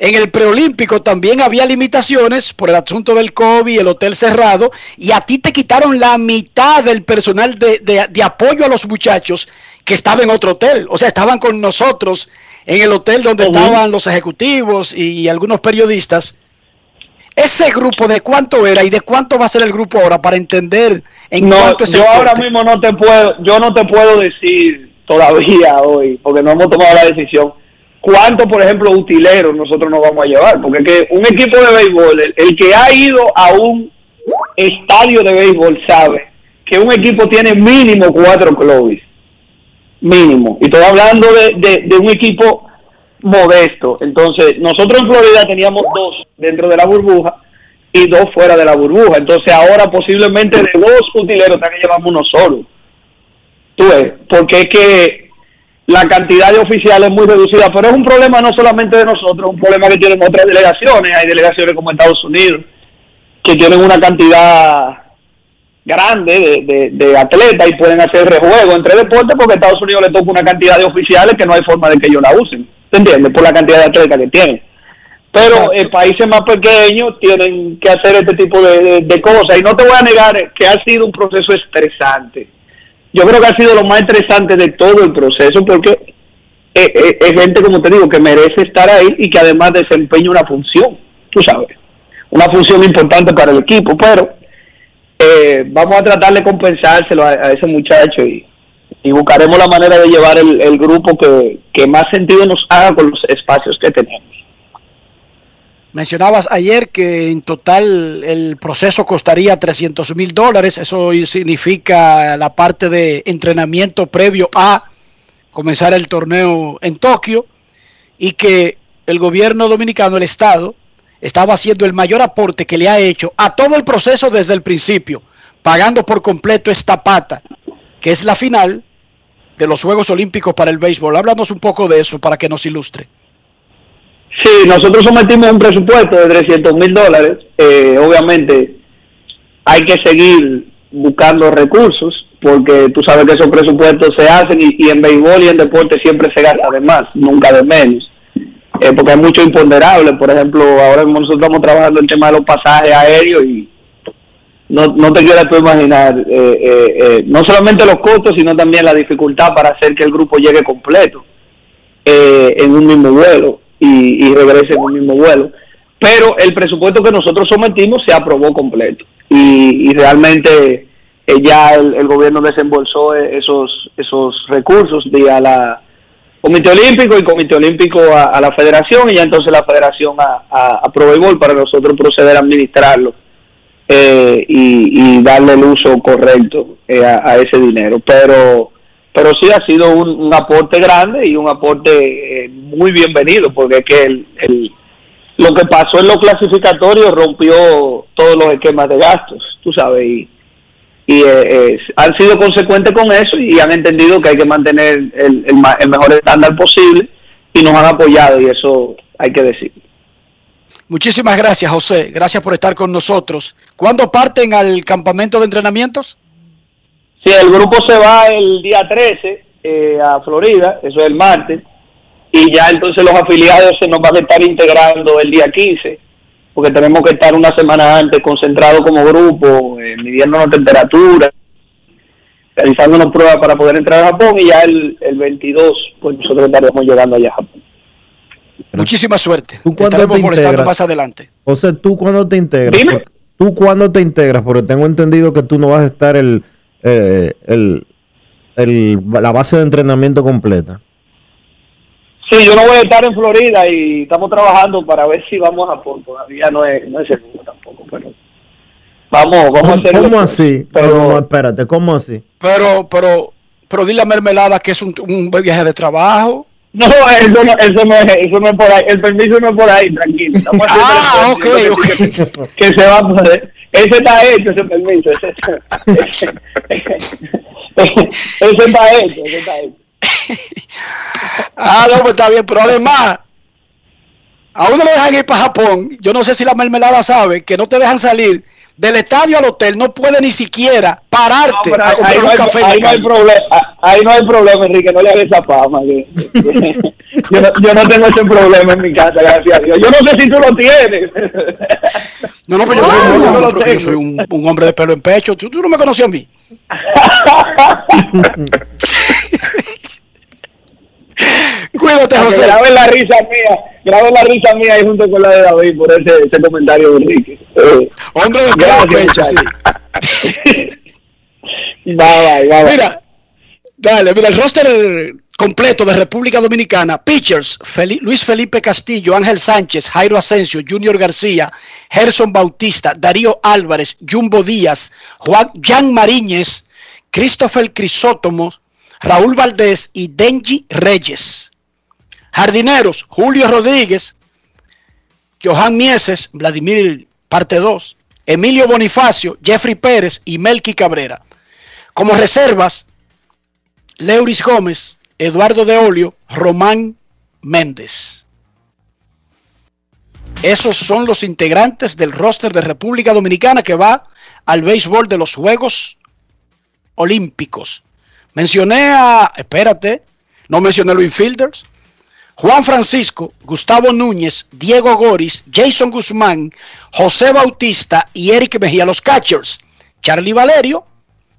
En el preolímpico también había limitaciones por el asunto del COVID, el hotel cerrado, y a ti te quitaron la mitad del personal de, de- de apoyo a los muchachos que estaba en otro hotel. O sea, estaban con nosotros en el hotel donde estaban los ejecutivos y, algunos periodistas. Ese grupo de cuánto era y de cuánto va a ser el grupo ahora para entender en No, cuánto es el yo ahora mismo no te puedo, yo no te puedo decir todavía hoy, porque no hemos tomado la decisión, cuánto, por ejemplo, utileros nosotros nos vamos a llevar, porque es que un equipo de béisbol, el, que ha ido a un estadio de béisbol sabe que un equipo tiene mínimo cuatro clubes, mínimo, y estoy hablando de, de, un equipo modesto, entonces nosotros en Florida teníamos dos dentro de la burbuja, y dos fuera de la burbuja. Entonces ahora posiblemente de dos utileros que llevamos uno solo. Tú ves, porque es que la cantidad de oficiales es muy reducida, pero es un problema no solamente de nosotros, es un problema que tienen otras delegaciones, hay delegaciones como Estados Unidos, que tienen una cantidad grande de, de, de atletas y pueden hacer rejuego entre deportes porque a Estados Unidos le toca una cantidad de oficiales que no hay forma de que ellos la usen, ¿te entiendes? Por la cantidad de atletas que tienen. Pero en países más pequeños tienen que hacer este tipo de, de- de cosas. Y no te voy a negar que ha sido un proceso estresante yo creo que ha sido lo más estresante de todo el proceso porque es, es- es gente como te digo que merece estar ahí y que además desempeña una función tú sabes. Una función importante para el equipo pero eh, vamos a tratar de compensárselo a, ese muchacho y, y buscaremos la manera de llevar el, el grupo que, que más sentido nos haga con los espacios que tenemos Mencionabas ayer que en total el proceso costaría 300 mil dólares. Eso significa la parte de entrenamiento previo a comenzar el torneo en Tokio y que el gobierno dominicano, el Estado, estaba haciendo el mayor aporte que le ha hecho a todo el proceso desde el principio, pagando por completo esta pata, que es la final de los Juegos Olímpicos para el béisbol. Háblanos un poco de eso para que nos ilustre. Sí, nosotros sometimos un presupuesto de 300 mil dólares. Eh, obviamente hay que seguir buscando recursos porque tú sabes que esos presupuestos se hacen y, en béisbol y en deporte siempre se gasta de más, nunca de menos. Eh, porque hay mucho imponderable. Por ejemplo, ahora mismo nosotros estamos trabajando el tema de los pasajes aéreos y no, no te quieras tú imaginar eh, eh, eh, no solamente los costos, sino también la dificultad para hacer que el grupo llegue completo en un mismo vuelo y, y regrese en un mismo vuelo. Pero el presupuesto que nosotros sometimos se aprobó completo y, y realmente eh, ya el, gobierno desembolsó eh, esos esos recursos vía la Comité Olímpico y Comité Olímpico a, a la Federación y ya entonces la Federación a, a, a para nosotros proceder a administrarlo eh, y, darle el uso correcto eh, a, a ese dinero. Pero pero sí ha sido un, aporte grande y un aporte eh, muy bienvenido porque es que el, el- lo que pasó en los clasificatorios rompió todos los esquemas de gastos, tú sabes, y, y eh, han sido consecuentes con eso y han entendido que hay que mantener el, el, el mejor estándar posible y nos han apoyado y eso hay que decir. Muchísimas gracias, José. Gracias por estar con nosotros. ¿Cuándo parten al campamento de entrenamientos? Sí, el grupo se va el día 13 eh, a Florida, eso es el martes, y ya entonces los afiliados se nos van a estar integrando el día 15, porque tenemos que estar una semana antes concentrados como grupo, eh, midiéndonos temperatura, realizándonos pruebas para poder entrar a Japón, y ya el, el 22, pues nosotros estaremos llegando allá a Japón. Muchísima suerte. ¿Tú cuándo te integras? más adelante. José, ¿tú cuándo te integras? Dime. ¿Tú cuándo te integras? Porque tengo entendido que tú no vas a estar el, eh, el, el- la base de entrenamiento completa. Sí, yo no voy a estar en Florida y estamos trabajando para ver si vamos a Japón, todavía no es, no es seguro tampoco, pero vamos, vamos a ¿Cómo, hacerlo. cómo así? Pero- No, espérate, ¿cómo así? Pero, pero, pero dile a Mermelada que es un, un viaje de trabajo. No, eso no, eso no es, eso no es por ahí, el permiso no es por ahí, tranquilo. Ah, ok, que- Que, se va a poder. Ese está hecho, ese permiso. Ese, ese, ese está hecho, ese está hecho. Ah, no, pues está bien, pero además, a uno le dejan ir para Japón. Yo no sé si la mermelada sabe que no te dejan salir del estadio al hotel no puede ni siquiera pararte a comprar ahí un no hay, café ahí no hay ah, ahí no hay problema, Enrique, no le hagas esa fama. que- yo, no, yo no tengo ese problema en mi casa, gracias a Dios. Yo no sé si tú lo tienes. No, no, pero yo soy, No, un, yo lo yo soy un, un hombre de pelo en pecho. ¿Tú, tú no me conocías a mí. Cuídate, Que José. graben la risa mía, graben la risa mía ahí junto con la de David por ese, ese comentario de Enrique. Eh, Hombre de en pecho, sí. Bye, bye, bye. Mira, dale, mira, el roster completo de República Dominicana, pitchers, Luis Felipe Castillo, Ángel Sánchez, Jairo Asensio, Junior García, Gerson Bautista, Darío Álvarez, Jumbo Díaz, Juan Jan Mariñez, Christopher Crisótomo, Raúl Valdés y Denji Reyes. Jardineros, Julio Rodríguez, Johan Mieses, Vladimir parte 2, Emilio Bonifacio, Jeffrey Pérez y Melqui Cabrera. Como reservas, Leuris Gómez, Eduardo de Olio, Román Méndez. Esos son los integrantes del roster de República Dominicana que va al béisbol de los Juegos Olímpicos. Mencioné a, espérate, no mencioné los infielders. Juan Francisco, Gustavo Núñez, Diego Goris, Jason Guzmán, José Bautista y Eric Mejía, los catchers. Charlie Valerio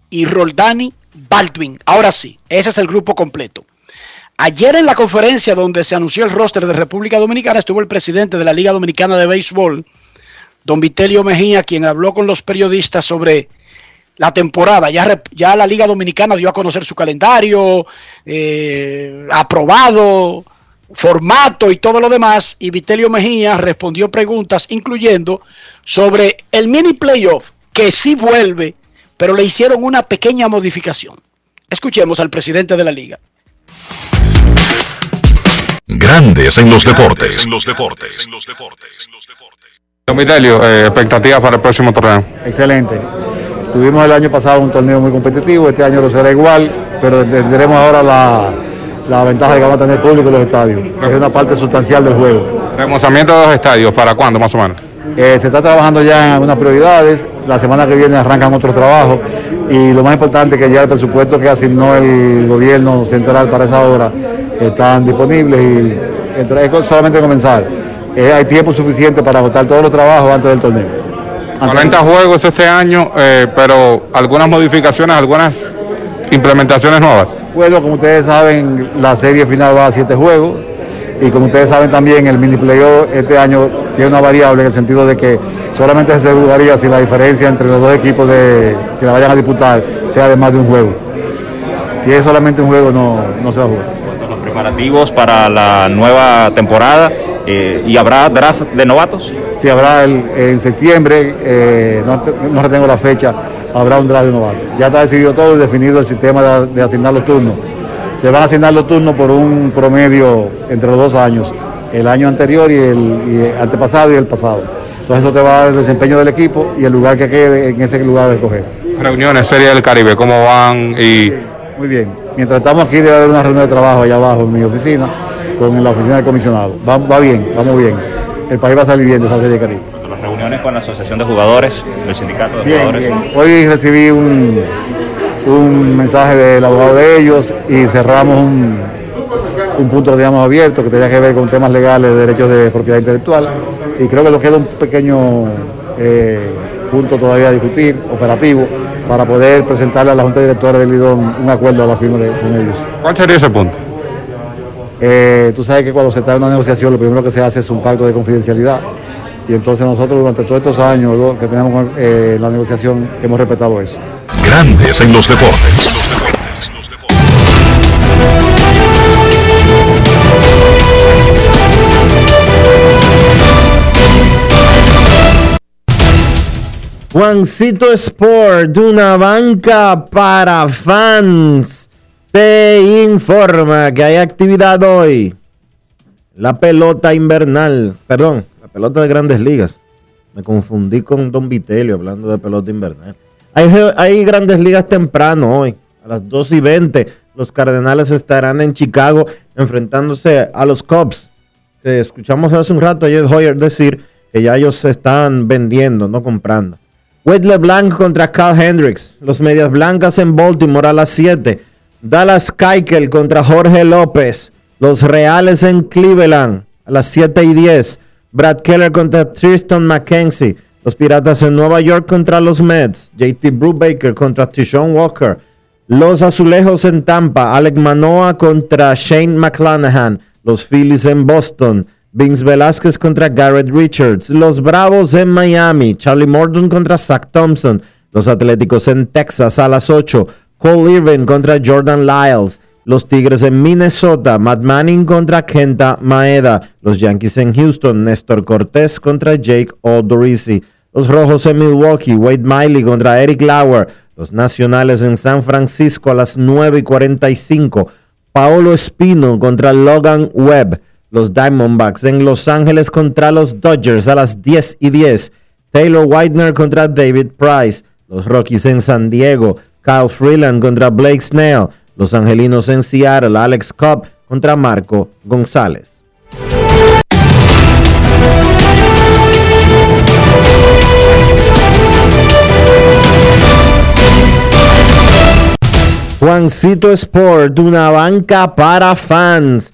y Roldani Baldwin. Ahora sí, ese es el grupo completo. Ayer en la conferencia donde se anunció el roster de República Dominicana estuvo el presidente de la Liga Dominicana de Béisbol, don Vitelio Mejía, quien habló con los periodistas sobre la temporada. Ya, ya la Liga Dominicana dio a conocer su calendario, eh, aprobado, formato y todo lo demás. Y Vitelio Mejía respondió preguntas, incluyendo sobre el mini playoff, que sí vuelve, pero le hicieron una pequeña modificación. Escuchemos al presidente de la liga. Grandes en los deportes. En los deportes. Don Vitelio, eh, expectativas para el próximo torneo. Excelente. Tuvimos el año pasado un torneo muy competitivo, este año lo será igual, pero tendremos ahora la, la ventaja de que vamos a tener público en los estadios. Es una parte sustancial del juego. Remozamiento de los estadios, ¿para cuándo más o menos? Eh, se está trabajando ya en algunas prioridades, la semana que viene arrancan otros trabajos y lo más importante es que ya el presupuesto que asignó el gobierno central para esa obra están disponibles y es solamente comenzar. Eh, hay tiempo suficiente para agotar todos los trabajos antes del torneo. 40 juegos este año, eh, pero algunas modificaciones, algunas implementaciones nuevas. Bueno, como ustedes saben, la serie final va a siete juegos y como ustedes saben también, el mini playoff este año tiene una variable en el sentido de que solamente se jugaría si la diferencia entre los dos equipos de, que la vayan a disputar sea de más de un juego. Si es solamente un juego, no, no se va a jugar. Preparativos para la nueva temporada eh, y habrá draft de novatos. Si habrá el- en septiembre, eh, no, no retengo la fecha, habrá un draft de novatos. Ya está decidido todo y definido el sistema de, de asignar los turnos. Se van a asignar los turnos por un promedio entre los dos años, el año anterior y el, y el antepasado y el pasado. Entonces eso te va a dar el desempeño del equipo y el lugar que quede en ese lugar de escoger. Reuniones, Serie del Caribe, ¿cómo van? Y Muy bien. Mientras estamos aquí debe haber una reunión de trabajo allá abajo en mi oficina, con la oficina del comisionado. Va, va bien, vamos bien. El país va a salir bien de esa serie de Caribe. Las reuniones con la Asociación de Jugadores, el sindicato de Bien, jugadores. bien. Hoy recibí un, un mensaje del abogado de ellos y cerramos un, un punto, digamos, abierto que tenía que ver con temas legales de derechos de propiedad intelectual y creo que nos queda un pequeño eh, punto todavía a discutir, operativo, para poder presentarle a la Junta Directora del Lidón un acuerdo a la firma de, con ellos. ¿cuál sería ese punto? Eh, tú sabes que cuando se está en una negociación lo primero que se hace es un pacto de confidencialidad y entonces nosotros durante todos estos años que tenemos eh, la negociación hemos respetado eso. Grandes en los deportes. Juancito Sport, una banca para fans, te informa que hay actividad hoy. La pelota invernal, perdón, la pelota de grandes ligas. Me confundí con Don Vitelio hablando de pelota invernal. Hay, hay grandes ligas temprano hoy, a las 2 y 20. Los Cardenales estarán en Chicago enfrentándose a los Cubs. Que escuchamos hace un rato ayer Hoyer decir que ya ellos se están vendiendo, no comprando. Wade LeBlanc contra Carl Hendricks. Los Medias Blancas en Baltimore a las 7. Dallas Keuchel contra Jorge López. Los Reales en Cleveland a las 7 y 10. Brad Keller contra Tristan McKenzie. Los Piratas en Nueva York contra los Mets. JT Brubaker contra Tishon Walker. Los Azulejos en Tampa. Alec Manoa contra Shane McClanahan. Los Phillies en Boston. Vince Velázquez contra Garrett Richards. Los Bravos en Miami. Charlie Morton contra Zach Thompson. Los Atléticos en Texas a las 8. Cole Irvin contra Jordan Lyles. Los Tigres en Minnesota, Matt Manning contra Kenta Maeda. Los Yankees en Houston, Néstor Cortés contra Jake Odorizzi. Los Rojos en Milwaukee, Wade Miley contra Eric Lauer. Los Nacionales en San Francisco a las 9 y 45. Paolo Espino contra Logan Webb. Los Diamondbacks en Los Ángeles contra los Dodgers a las 10 y 10. Taylor Whitener contra David Price. Los Rockies en San Diego. Kyle Freeland contra Blake Snell. Los Angelinos en Seattle, Alex Cobb contra Marco González. Juancito Sport, una banca para fans.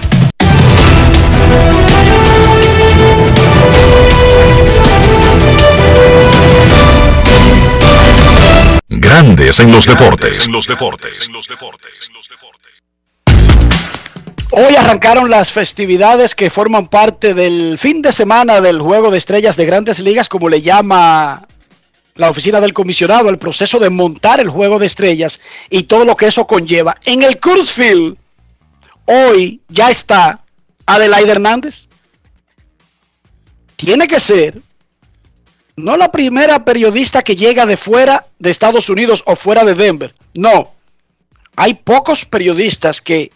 Grandes en los deportes. En los deportes. Hoy arrancaron las festividades que forman parte del fin de semana del Juego de Estrellas de Grandes Ligas, como le llama la oficina del comisionado, el proceso de montar el juego de estrellas y todo lo que eso conlleva. En el Field, hoy ya está Adelaide Hernández. Tiene que ser no la primera periodista que llega de fuera de Estados Unidos o fuera de Denver. No. Hay pocos periodistas que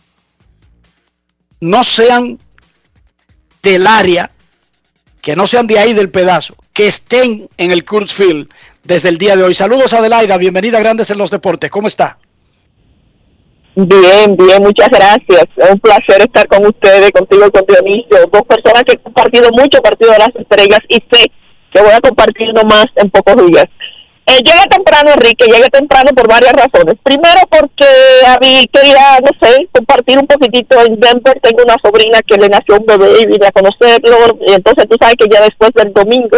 no sean del área, que no sean de ahí del pedazo, que estén en el Field desde el día de hoy. Saludos Adelaida, bienvenida a Grandes en los Deportes. ¿Cómo está? Bien, bien, muchas gracias. Es un placer estar con ustedes, contigo con Dionisio, dos personas que he compartido mucho partido de las estrellas y sé que voy a compartir más en pocos días. Eh, llegué temprano, Enrique, llegué temprano por varias razones. Primero porque a mí quería, no sé, compartir un poquitito en Denver. Tengo una sobrina que le nació un bebé y vine a conocerlo. Y entonces tú sabes que ya después del domingo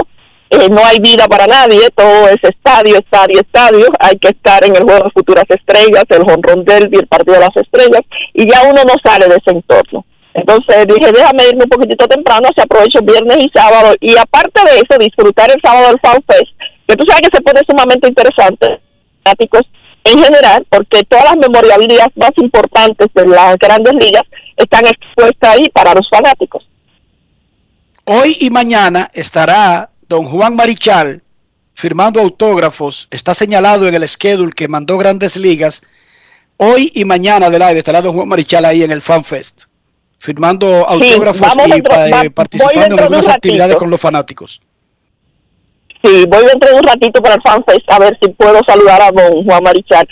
eh, no hay vida para nadie, todo es estadio, estadio, estadio, hay que estar en el juego de futuras estrellas, el honrón del el partido de las estrellas, y ya uno no sale de ese entorno. Entonces dije, déjame irme un poquitito temprano, se aprovecho viernes y sábado, y aparte de eso, disfrutar el sábado del Fan Fest, que tú sabes que se pone sumamente interesante, fanáticos en general, porque todas las memorabilidades más importantes de las grandes ligas están expuestas ahí para los fanáticos. Hoy y mañana estará don Juan Marichal firmando autógrafos, está señalado en el schedule que mandó Grandes Ligas. Hoy y mañana del aire estará don Juan Marichal ahí en el FanFest, firmando autógrafos y eh, participando en algunas actividades con los fanáticos. Sí, voy dentro de un ratito para el FanFest a ver si puedo saludar a don Juan Marichal.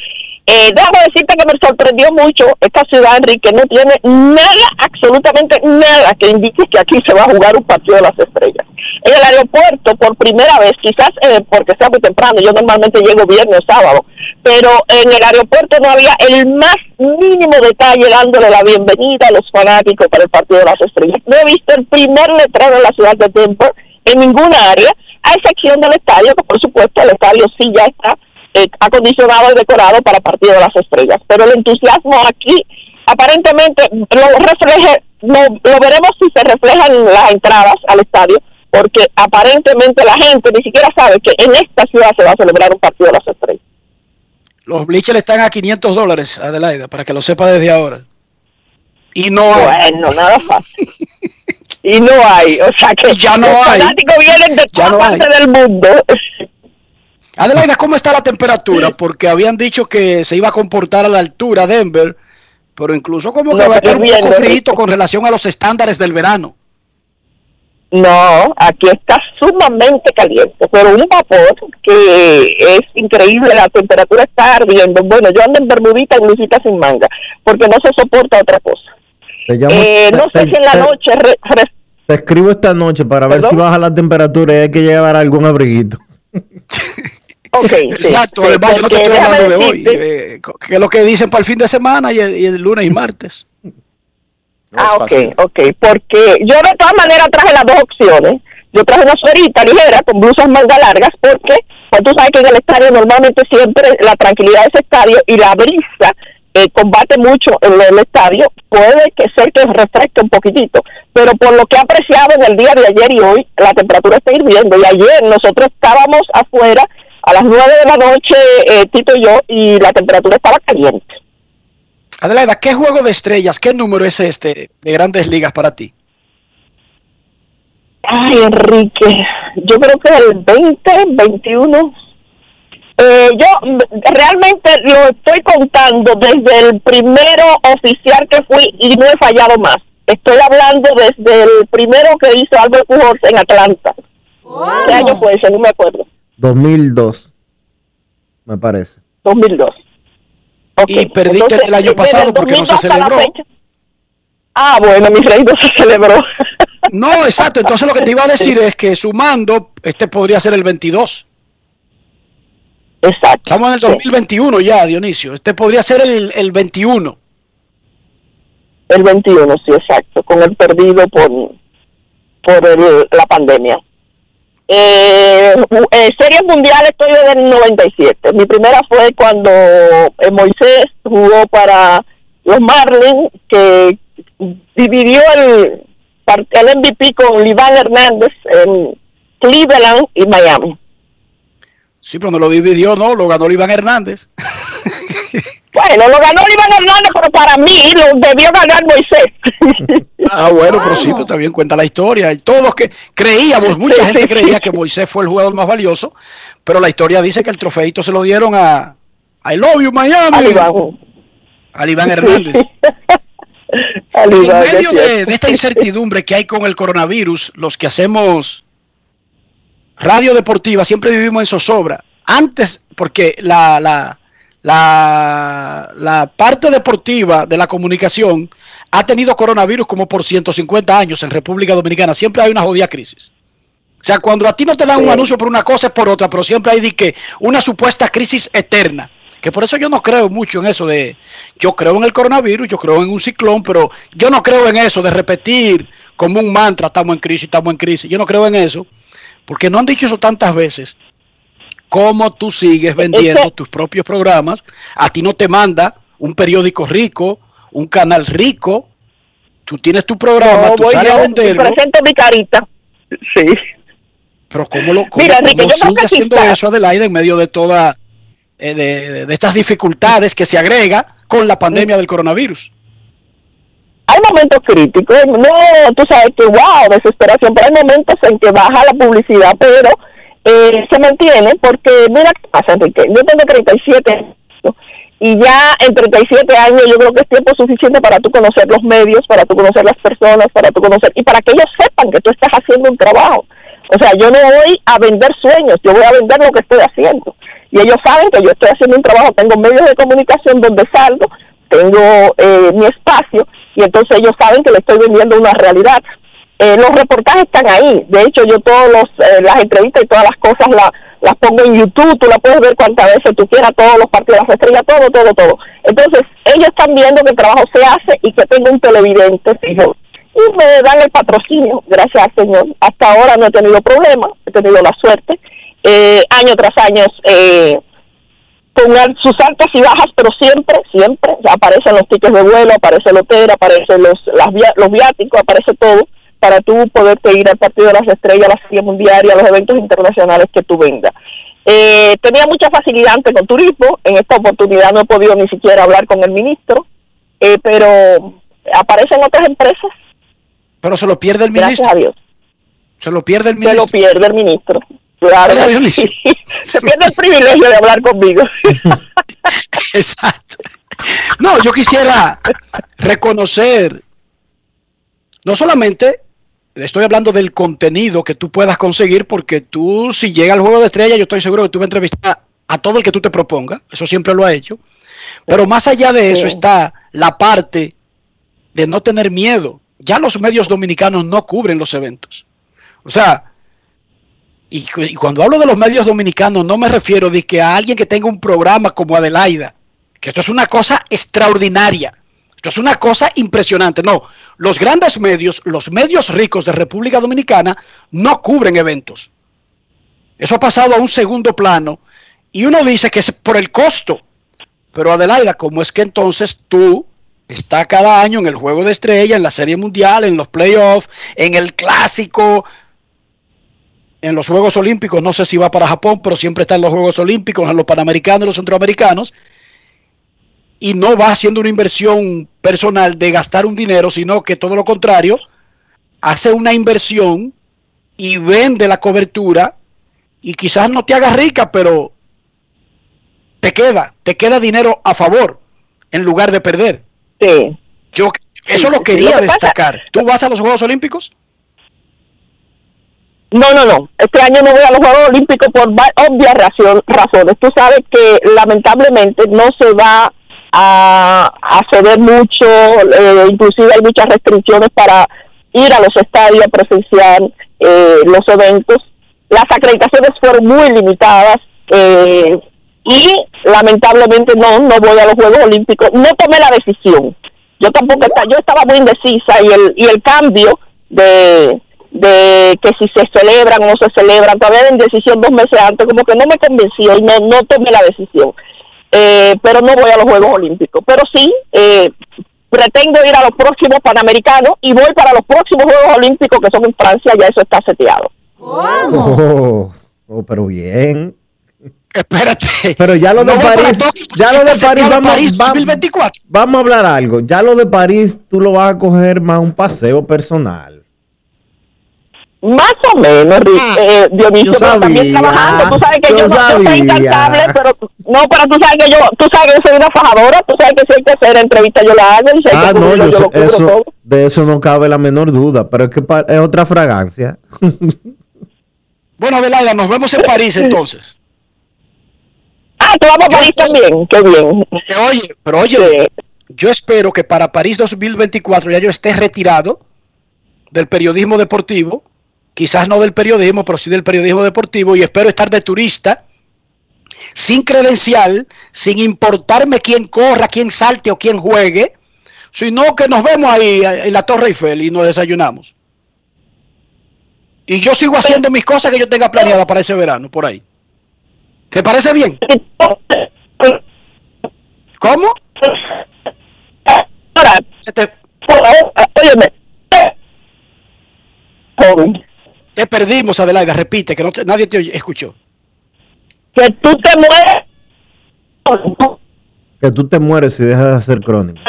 Eh, déjame decirte que me sorprendió mucho esta ciudad, Enrique, no tiene nada, absolutamente nada que indique que aquí se va a jugar un partido de las estrellas. En el aeropuerto, por primera vez, quizás eh, porque sea muy temprano, yo normalmente llego viernes sábado, pero en el aeropuerto no había el más mínimo detalle dándole la bienvenida a los fanáticos para el partido de las estrellas. No he visto el primer letrero en la ciudad de Denver en ninguna área, a excepción del estadio, que por supuesto el estadio sí ya está eh, acondicionado y decorado para partido de las estrellas. Pero el entusiasmo aquí aparentemente lo refleja, lo, veremos si se refleja en las entradas al estadio, porque aparentemente la gente ni siquiera sabe que en esta ciudad se va a celebrar un partido de las estrellas. Los bleachers están a 500 dólares, Adelaida, para que lo sepa desde ahora. Y no hay. Bueno, nada fácil. y no hay. O sea que ya no los hay. fanáticos vienen de todas partes del mundo. Adelaida, ¿cómo está la temperatura? Porque habían dicho que se iba a comportar a la altura Denver, pero incluso como que va a estar un poco frío con relación a los estándares del verano. No, aquí está sumamente caliente, pero un vapor que es increíble, la temperatura está ardiendo. Bueno, yo ando en bermudita y blusita sin manga, porque no se soporta otra cosa. Te llamo- Eh, no te- sé si en la te- noche... re- re- Te escribo esta noche para ver si baja la temperatura y hay que llevar algún abriguito. ok, Exacto, sí, además yo no te estoy hablando de hoy, eh, que es lo que dicen para el fin de semana y el, y el lunes y martes. Ah, ok, ok, porque yo de todas maneras traje las dos opciones. Yo traje una suerita ligera con blusas manga largas porque pues, tú sabes que en el estadio normalmente siempre la tranquilidad de ese estadio y la brisa eh, combate mucho en el estadio. Puede que sea que refresque un poquitito, pero por lo que he apreciado en el día de ayer y hoy, la temperatura está hirviendo. Y ayer nosotros estábamos afuera a las nueve de la noche, eh, Tito y yo, y la temperatura estaba caliente. Adelaida, ¿qué juego de estrellas, qué número es este de grandes ligas para ti? Ay, Enrique, yo creo que el 20, 21. Eh, yo realmente lo estoy contando desde el primero oficial que fui y no he fallado más. Estoy hablando desde el primero que hizo Albert Pujols en Atlanta. ¿Qué año fue ese? No me acuerdo. 2002, me parece. 2002. y perdiste el año pasado el porque no se 2002 hasta la celebró. Ah, bueno, mi rey no se celebró. No, exacto. Entonces lo que te iba a decir es que sumando, este podría ser el 22. Exacto. Estamos en el 2021 ya, Dionisio. Este podría ser el, el 21. El 21, sí, exacto, con el perdido por, por el- la pandemia. Eh, eh, series mundiales estoy desde el 97. Mi primera fue cuando eh, Moisés jugó para los Marlins, que dividió el, el MVP con Liván Hernández en Cleveland y Miami. Sí, pero no lo dividió, no, lo ganó Iván Hernández. Bueno, lo ganó Liván Hernández, pero para mí lo debió ganar Moisés. Ah, bueno, pero sí, pero también cuenta la historia. Y todos los que creíamos, mucha Sí, gente sí, creía sí. que Moisés fue el jugador más valioso, pero la historia dice que el trofeito se lo dieron a, I Love You Miami. Al Iván. Al Iván Hernández. Al En Iván, medio de esta incertidumbre que hay con el coronavirus, los que hacemos radio deportiva siempre vivimos en zozobra. Antes, porque la, la, la, la parte deportiva de la comunicación ha tenido coronavirus como por 150 años en República Dominicana. Siempre hay una jodida crisis. O sea, cuando a ti no te dan un anuncio por una cosa es por otra, pero siempre hay que una supuesta crisis eterna. Que por eso yo no creo mucho en eso de, yo creo en el coronavirus, yo creo en un ciclón, pero yo no creo en eso de repetir como un mantra, estamos en crisis, estamos en crisis. Yo no creo en eso, porque no han dicho eso tantas veces. Cómo tú sigues vendiendo tus propios programas, a ti no te manda un periódico rico, un canal rico, tú tienes tu programa, No, tú sales yo a venderlo, presento mi carita. Sí. pero ¿cómo lo cómo, Mira, Enrique, cómo yo creo sigue haciendo eso Adelaide en medio de toda eh, de, de- de estas dificultades que se agrega con la pandemia del coronavirus? Hay momentos críticos, no, tú sabes que wow, desesperación, pero hay momentos en que baja la publicidad, pero eh, se mantiene porque, mira qué pasa, yo tengo 37 años y ya en 37 años yo creo que es tiempo suficiente para tú conocer los medios, para tú conocer las personas, para tú conocer, y para que ellos sepan que tú estás haciendo un trabajo. O sea, yo no voy a vender sueños, yo voy a vender lo que estoy haciendo. Y ellos saben que yo estoy haciendo un trabajo, tengo medios de comunicación donde salgo, tengo eh, mi espacio, y entonces ellos saben que le estoy vendiendo una realidad. Eh, los reportajes están ahí, de hecho yo todas las entrevistas y todas las cosas la- las pongo en YouTube, tú la puedes ver cuantas veces tú quieras, todos los partidos las estrellas, todo, todo, todo. Entonces ellos están viendo que el trabajo se hace y que tengo un televidente. Y me dan el patrocinio, gracias al Señor. Hasta ahora no he tenido problemas, he tenido la suerte. Eh, año tras año, eh, con sus altas y bajas, pero siempre, siempre aparecen los tickets de vuelo, aparece el hotel, aparecen los, las los viáticos, aparece todo para tú poderte ir al partido de las estrellas, a la serie mundial y a los eventos internacionales que tú vengas. Eh, tenía mucha facilidad antes con turismo, en esta oportunidad no he podido ni siquiera hablar con el ministro, eh, pero aparecen otras empresas, Pero se lo pierde el gracias ministro. a Dios. Se lo pierde el Se ministro. lo pierde el ministro. Claro, sí. se pierde el privilegio de hablar conmigo. Exacto. No, yo quisiera reconocer no solamente estoy hablando del contenido que tú puedas conseguir, porque tú, si llega al juego de estrella, yo estoy seguro que tú vas a entrevistar a todo el que tú te propongas. Eso siempre lo ha hecho. Pero más allá de eso está la parte de no tener miedo. Ya los medios dominicanos no cubren los eventos. O sea, y, y cuando hablo de los medios dominicanos, no me refiero de que a alguien que tenga un programa como Adelaida, que esto es una cosa extraordinaria. Es una cosa impresionante. No, los grandes medios, los medios ricos de República Dominicana, no cubren eventos. Eso ha pasado a un segundo plano. Y uno dice que es por el costo. Pero Adelaida, ¿cómo es que entonces tú estás cada año en el Juego de Estrella, en la Serie Mundial, en los playoffs, en el Clásico, en los Juegos Olímpicos? No sé si va para Japón, pero siempre está en los Juegos Olímpicos, en los Panamericanos y los Centroamericanos. Y no va haciendo una inversión personal de gastar un dinero, sino que todo lo contrario, hace una inversión y vende la cobertura y quizás no te haga rica, pero te queda, te queda dinero a favor en lugar de perder. Sí. Yo eso Sí, lo quería lo que pasa- destacar. ¿Tú vas a los Juegos Olímpicos? No, no, no. Este año no voy a los Juegos Olímpicos por obvias razones. Tú sabes que lamentablemente no se va a, a ceder mucho, eh, inclusive hay muchas restricciones para ir a los estadios a presenciar eh, los eventos. Las acreditaciones fueron muy limitadas eh, y lamentablemente no, no voy a los Juegos Olímpicos. No tomé la decisión. Yo tampoco, yo estaba muy indecisa y el, y el cambio de, de que si se celebran o no se celebran, todavía en decisión dos meses antes, como que no me convenció y no, no tomé la decisión. Eh, pero no voy a los Juegos Olímpicos. Pero sí, eh, pretendo ir a los próximos Panamericanos y voy para los próximos Juegos Olímpicos que son en Francia, ya eso está seteado. Oh, oh, pero bien. Espérate. Pero ya lo de No París, Tokio, ya lo de París, vamos, París va- 2024. vamos a hablar algo. Ya lo de París, tú lo vas a coger más un paseo personal. Más o menos, Rick, eh, Dionisio, yo pero también trabajando. Tú sabes que yo yo, no, soy incansable, pero no, pero tú sabes que yo, tú sabes que yo soy una fajadora, tú sabes que si hay que hacer entrevista yo la hago y si Ah, que no, yo yo sé- lo cubro eso, todo. de eso no cabe la menor duda, pero es que es otra fragancia. Bueno, Adelaida, nos vemos en París entonces. Ah, tú vas a París también, qué bien. Porque, oye, pero oye, yo espero que para París 2024 ya yo esté retirado del periodismo deportivo, quizás no del periodismo, pero sí del periodismo deportivo, y espero estar de turista, sin credencial, sin importarme quién corra, quién salte o quién juegue, sino que nos vemos ahí en la Torre Eiffel y nos desayunamos. Y yo sigo haciendo mis cosas que yo tenga planeadas para ese verano, por ahí. ¿Te parece bien? ¿Cómo? Óyeme, Te perdimos, Adelaida, repite, que no te- nadie te oye- escuchó. que tú te mueres que tú te mueres si dejas de hacer crónica.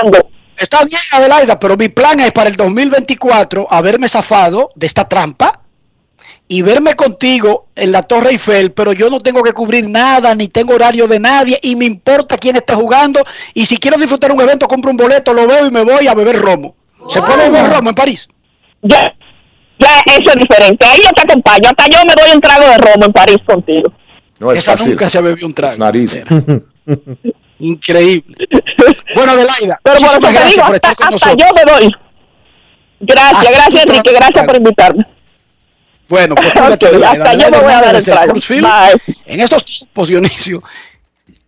Está bien, Adelaida, pero mi plan es para el 2024 haberme zafado de esta trampa y verme contigo en la Torre Eiffel, pero yo no tengo que cubrir nada, ni tengo horario de nadie, y me importa quién está jugando, y si quiero disfrutar un evento, compro un boleto, lo veo y me voy a beber romo. ¿Se puede beber romo en París? Ya, ya, eso es diferente. Ahí yo te acompaño. Hasta yo me doy un trago de romo en París contigo. No es Esa fácil. nunca se bebió un trago. It's not easy. Increíble. Bueno, Adelaida, Pero por eso te digo, hasta, yo me doy. Gracias, Hasta gracias, Enrique. Gracias por invitarme. Bueno, pues cuídate, Ok, Adelaida. hasta yo me voy a dar el de trago. En estos tiempos, Dionisio,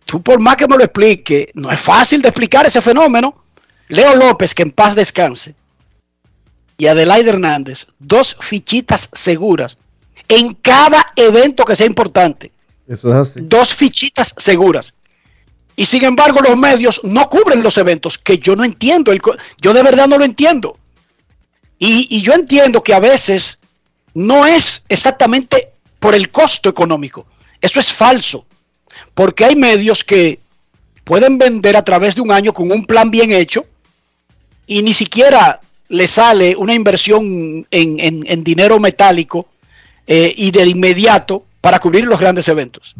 tú por más que me lo explique, no es fácil de explicar ese fenómeno. Leo López, que en paz descanse, y Adelaida Hernández, dos fichitas seguras en cada evento que sea importante. Eso es así. Dos fichitas seguras. Y sin embargo, los medios no cubren los eventos, que yo no entiendo. el yo de verdad no lo entiendo. Y, y yo entiendo que a veces no es exactamente por el costo económico. Eso es falso. Porque hay medios que pueden vender a través de un año con un plan bien hecho y ni siquiera le sale una inversión en, en- dinero metálico eh, y de inmediato para cubrir los grandes eventos.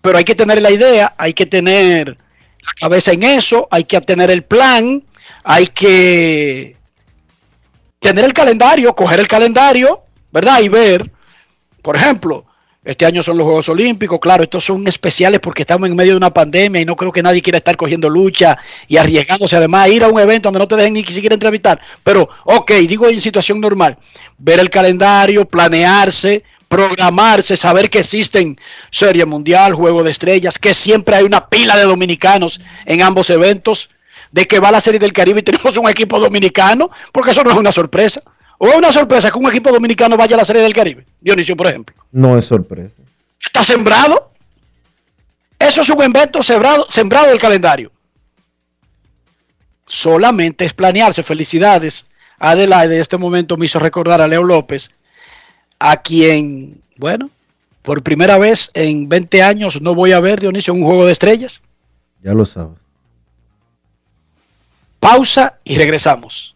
Pero hay que tener la idea, hay que tener la cabeza en eso, hay que tener el plan, hay que tener el calendario, coger el calendario, ¿verdad? Y ver, por ejemplo, este año son los Juegos Olímpicos, claro, estos son especiales porque estamos en medio de una pandemia y no creo que nadie quiera estar cogiendo lucha y arriesgándose además a ir a un evento donde no te dejen ni siquiera entrevistar. Pero, ok, digo en situación normal, ver el calendario, planearse, programarse, saber que existen Serie Mundial, Juego de Estrellas, que siempre hay una pila de dominicanos en ambos eventos, de que va la Serie del Caribe y tenemos un equipo dominicano, porque eso no es una sorpresa. ¿O es una sorpresa que un equipo dominicano vaya a la Serie del Caribe? Dionisio, por ejemplo. No es sorpresa. ¿Está sembrado? Eso es un evento sembrado, sembrado del calendario. Solamente es planearse. Felicidades. Adelaide, de este momento me hizo recordar a Leo López, a quien, bueno, por primera vez en 20 años no voy a ver, Dionisio, un juego de estrellas. Ya lo sabes. Pausa y regresamos.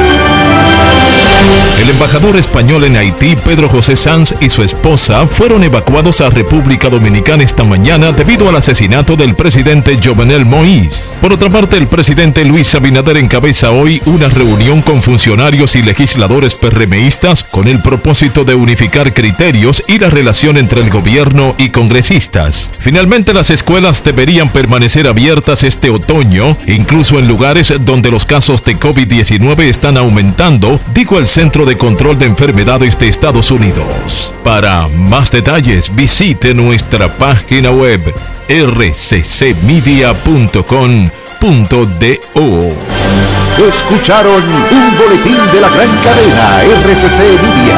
El embajador español en Haití, Pedro José Sanz, y su esposa fueron evacuados a República Dominicana esta mañana debido al asesinato del presidente Jovenel Moïse. Por otra parte, el presidente Luis Abinader encabeza hoy una reunión con funcionarios y legisladores PRMistas con el propósito de unificar criterios y la relación entre el gobierno y congresistas. Finalmente, las escuelas deberían permanecer abiertas este otoño, incluso en lugares donde los casos de COVID-19 están aumentando, dijo el Centro de Control de Enfermedades de Estados Unidos. Para más detalles, visite nuestra página web rccmedia.com.do. Escucharon un boletín de la gran cadena RCC Media.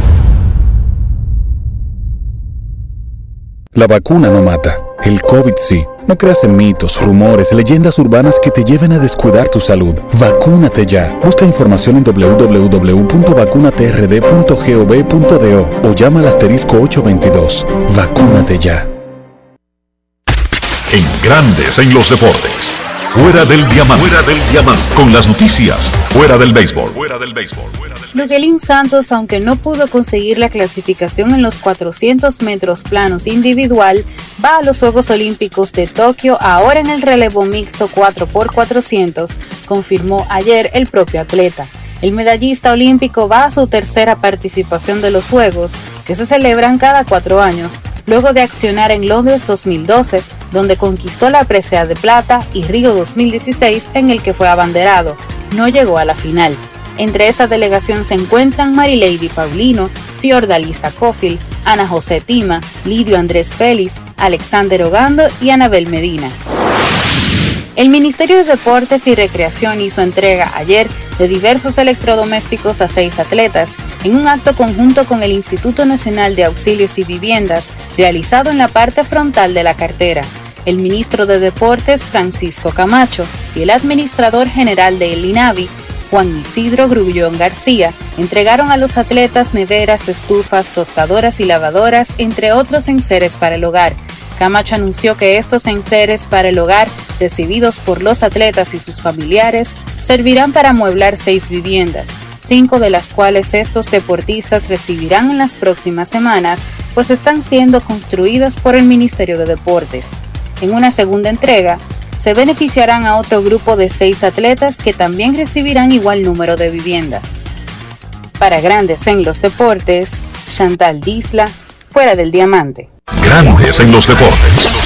La vacuna no mata. El COVID sí. No creas en mitos, rumores, leyendas urbanas que te lleven a descuidar tu salud. Vacúnate ya. Busca información en www.vacunatrd.gov.do o llama al asterisco 822. Vacúnate ya. En Grandes en los deportes. Fuera del diamante. Fuera del diamante. Con las noticias. Fuera del béisbol. Fuera del béisbol. Luquelín Santos, aunque no pudo conseguir la clasificación en los 400 metros planos individual, va a los Juegos Olímpicos de Tokio ahora en el relevo mixto 4x400, confirmó ayer el propio atleta. El medallista olímpico va a su tercera participación de los Juegos, que se celebran cada cuatro años, luego de accionar en Londres 2012, donde conquistó la presea de plata, y Río 2016, en el que fue abanderado. No llegó a la final. Entre esa delegación se encuentran Marilady Paulino, Fiordalisa Cofield, Ana José Tima, Lidio Andrés Félix, Alexander Ogando y Anabel Medina. El Ministerio de Deportes y Recreación hizo entrega ayer de diversos electrodomésticos a seis atletas en un acto conjunto con el Instituto Nacional de Auxilios y Viviendas realizado en la parte frontal de la cartera. El ministro de Deportes, Francisco Camacho, y el administrador general de el INAVI, Juan Isidro Grullón García entregaron a los atletas neveras, estufas, tostadoras y lavadoras, entre otros enseres para el hogar. Camacho anunció que estos enseres para el hogar, recibidos por los atletas y sus familiares, servirán para amueblar seis viviendas, cinco de las cuales estos deportistas recibirán en las próximas semanas, pues están siendo construidas por el Ministerio de Deportes. En una segunda entrega, se beneficiarán a otro grupo de seis atletas que también recibirán igual número de viviendas. Para grandes en los deportes, Chantal Disla, fuera del diamante. Grandes en los deportes.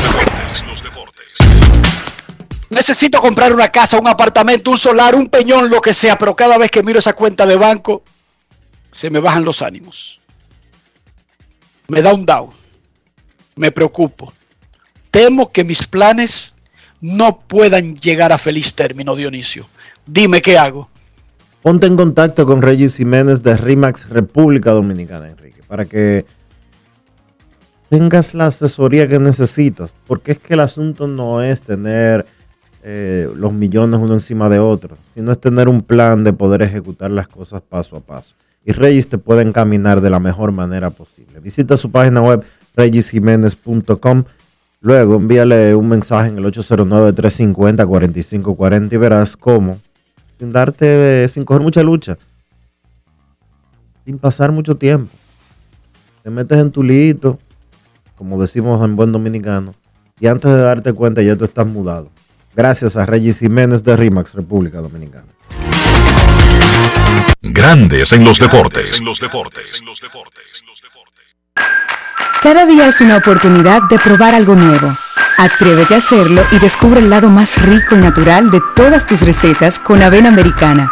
Necesito comprar una casa, un apartamento, un solar, un peñón, lo que sea, pero cada vez que miro esa cuenta de banco, se me bajan los ánimos. Me da un down. Me preocupo. Temo que mis planes no puedan llegar a feliz término, Dionisio. Dime qué hago. Ponte en contacto con Regis Jiménez de RIMAX República Dominicana, Enrique, para que tengas la asesoría que necesitas, porque es que el asunto no es tener eh, los millones uno encima de otro, sino es tener un plan de poder ejecutar las cosas paso a paso. Y Regis te puede encaminar de la mejor manera posible. Visita su página web regisjiménez.com. Luego envíale un mensaje en el 809-350-4540 y verás cómo, sin darte, sin coger mucha lucha, sin pasar mucho tiempo, te metes en tu lito, como decimos en buen dominicano, y antes de darte cuenta ya tú estás mudado. Gracias a Regis Jiménez de RIMAX, República Dominicana. Grandes en los deportes. Cada día es una oportunidad de probar algo nuevo. Atrévete a hacerlo y descubre el lado más rico y natural de todas tus recetas con avena americana.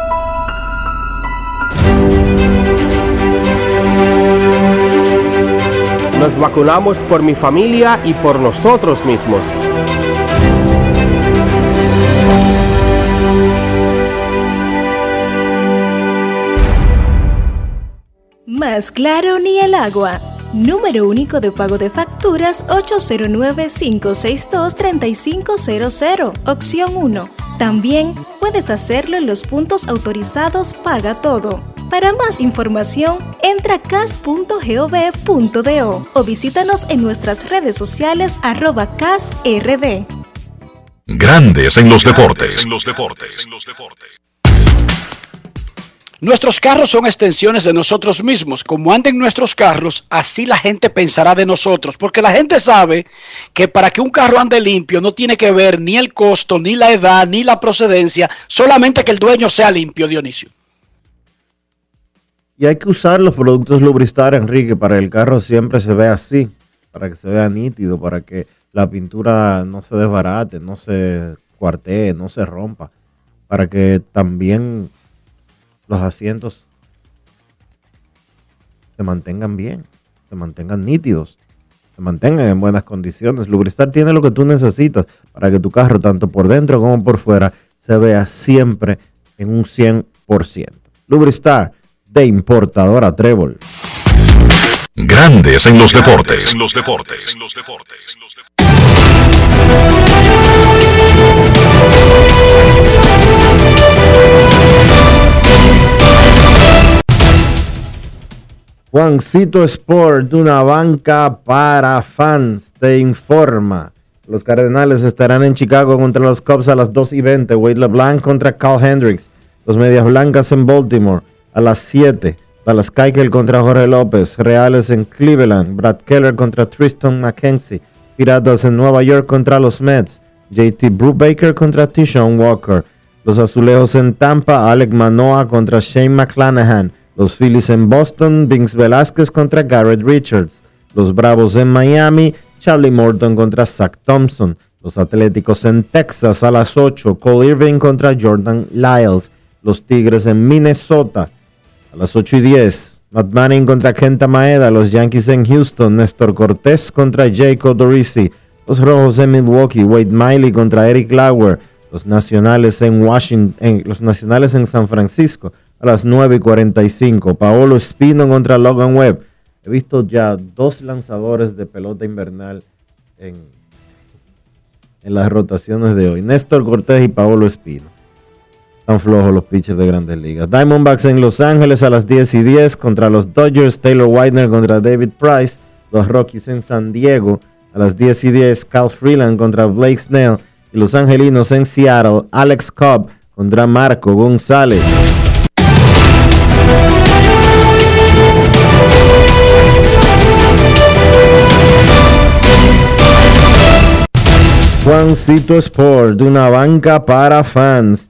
Nos vacunamos por mi familia y por nosotros mismos. Más claro ni el agua. Número único de pago de facturas 809-562-3500, opción 1. También puedes hacerlo en los puntos autorizados Paga Todo. Para más información, entra a cas.gov.do o visítanos en nuestras redes sociales arroba casrd. Grandes en los deportes. Nuestros carros son extensiones de nosotros mismos. Como anden nuestros carros, así la gente pensará de nosotros. Porque la gente sabe que para que un carro ande limpio no tiene que ver ni el costo, ni la edad, ni la procedencia, solamente que el dueño sea limpio, Dionisio. Y hay que usar los productos Lubristar, Enrique, para que el carro siempre se vea así, para que se vea nítido, para que la pintura no se desbarate, no se cuartee, no se rompa, para que también los asientos se mantengan bien, se mantengan nítidos, se mantengan en buenas condiciones. Lubristar tiene lo que tú necesitas para que tu carro, tanto por dentro como por fuera, se vea siempre en un 100%. Lubristar de importadora Trébol. Grandes en los deportes. En los deportes. Juancito Sport, una banca para fans, te informa. Los Cardenales estarán en Chicago contra los Cubs a las 2 y 20. Wade LeBlanc contra Carl Hendricks. Los Medias Blancas en Baltimore a las 7. Dallas Keuchel contra Jorge López. Reales en Cleveland. Brad Keller contra Tristan McKenzie. Piratas en Nueva York contra los Mets. JT Brubaker contra Tishon Walker. Los Azulejos en Tampa. Alec Manoa contra Shane McClanahan. Los Phillies en Boston, Vince Velázquez contra Garrett Richards. Los Bravos en Miami, Charlie Morton contra Zach Thompson. Los Atléticos en Texas a las 8, Cole Irving contra Jordan Lyles. Los Tigres en Minnesota a las 8 y 10, Matt Manning contra Kenta Maeda. Los Yankees en Houston, Néstor Cortés contra Jacob Dorisi. Los Rojos en Milwaukee, Wade Miley contra Eric Lauer. Los Nacionales en Washington, los Nacionales en San Francisco a las 9 y 45. Paolo Espino contra Logan Webb. He visto ya dos lanzadores de pelota invernal en, en las rotaciones de hoy. Néstor Cortés y Paolo Espino. Están flojos los pitchers de grandes ligas. Diamondbacks en Los Ángeles a las 10 y 10 contra los Dodgers. Taylor Widener contra David Price. Los Rockies en San Diego a las 10 y 10. Cal Freeland contra Blake Snell. Y los Angelinos en Seattle. Alex Cobb contra Marco González. Juancito Sport, una banca para fans,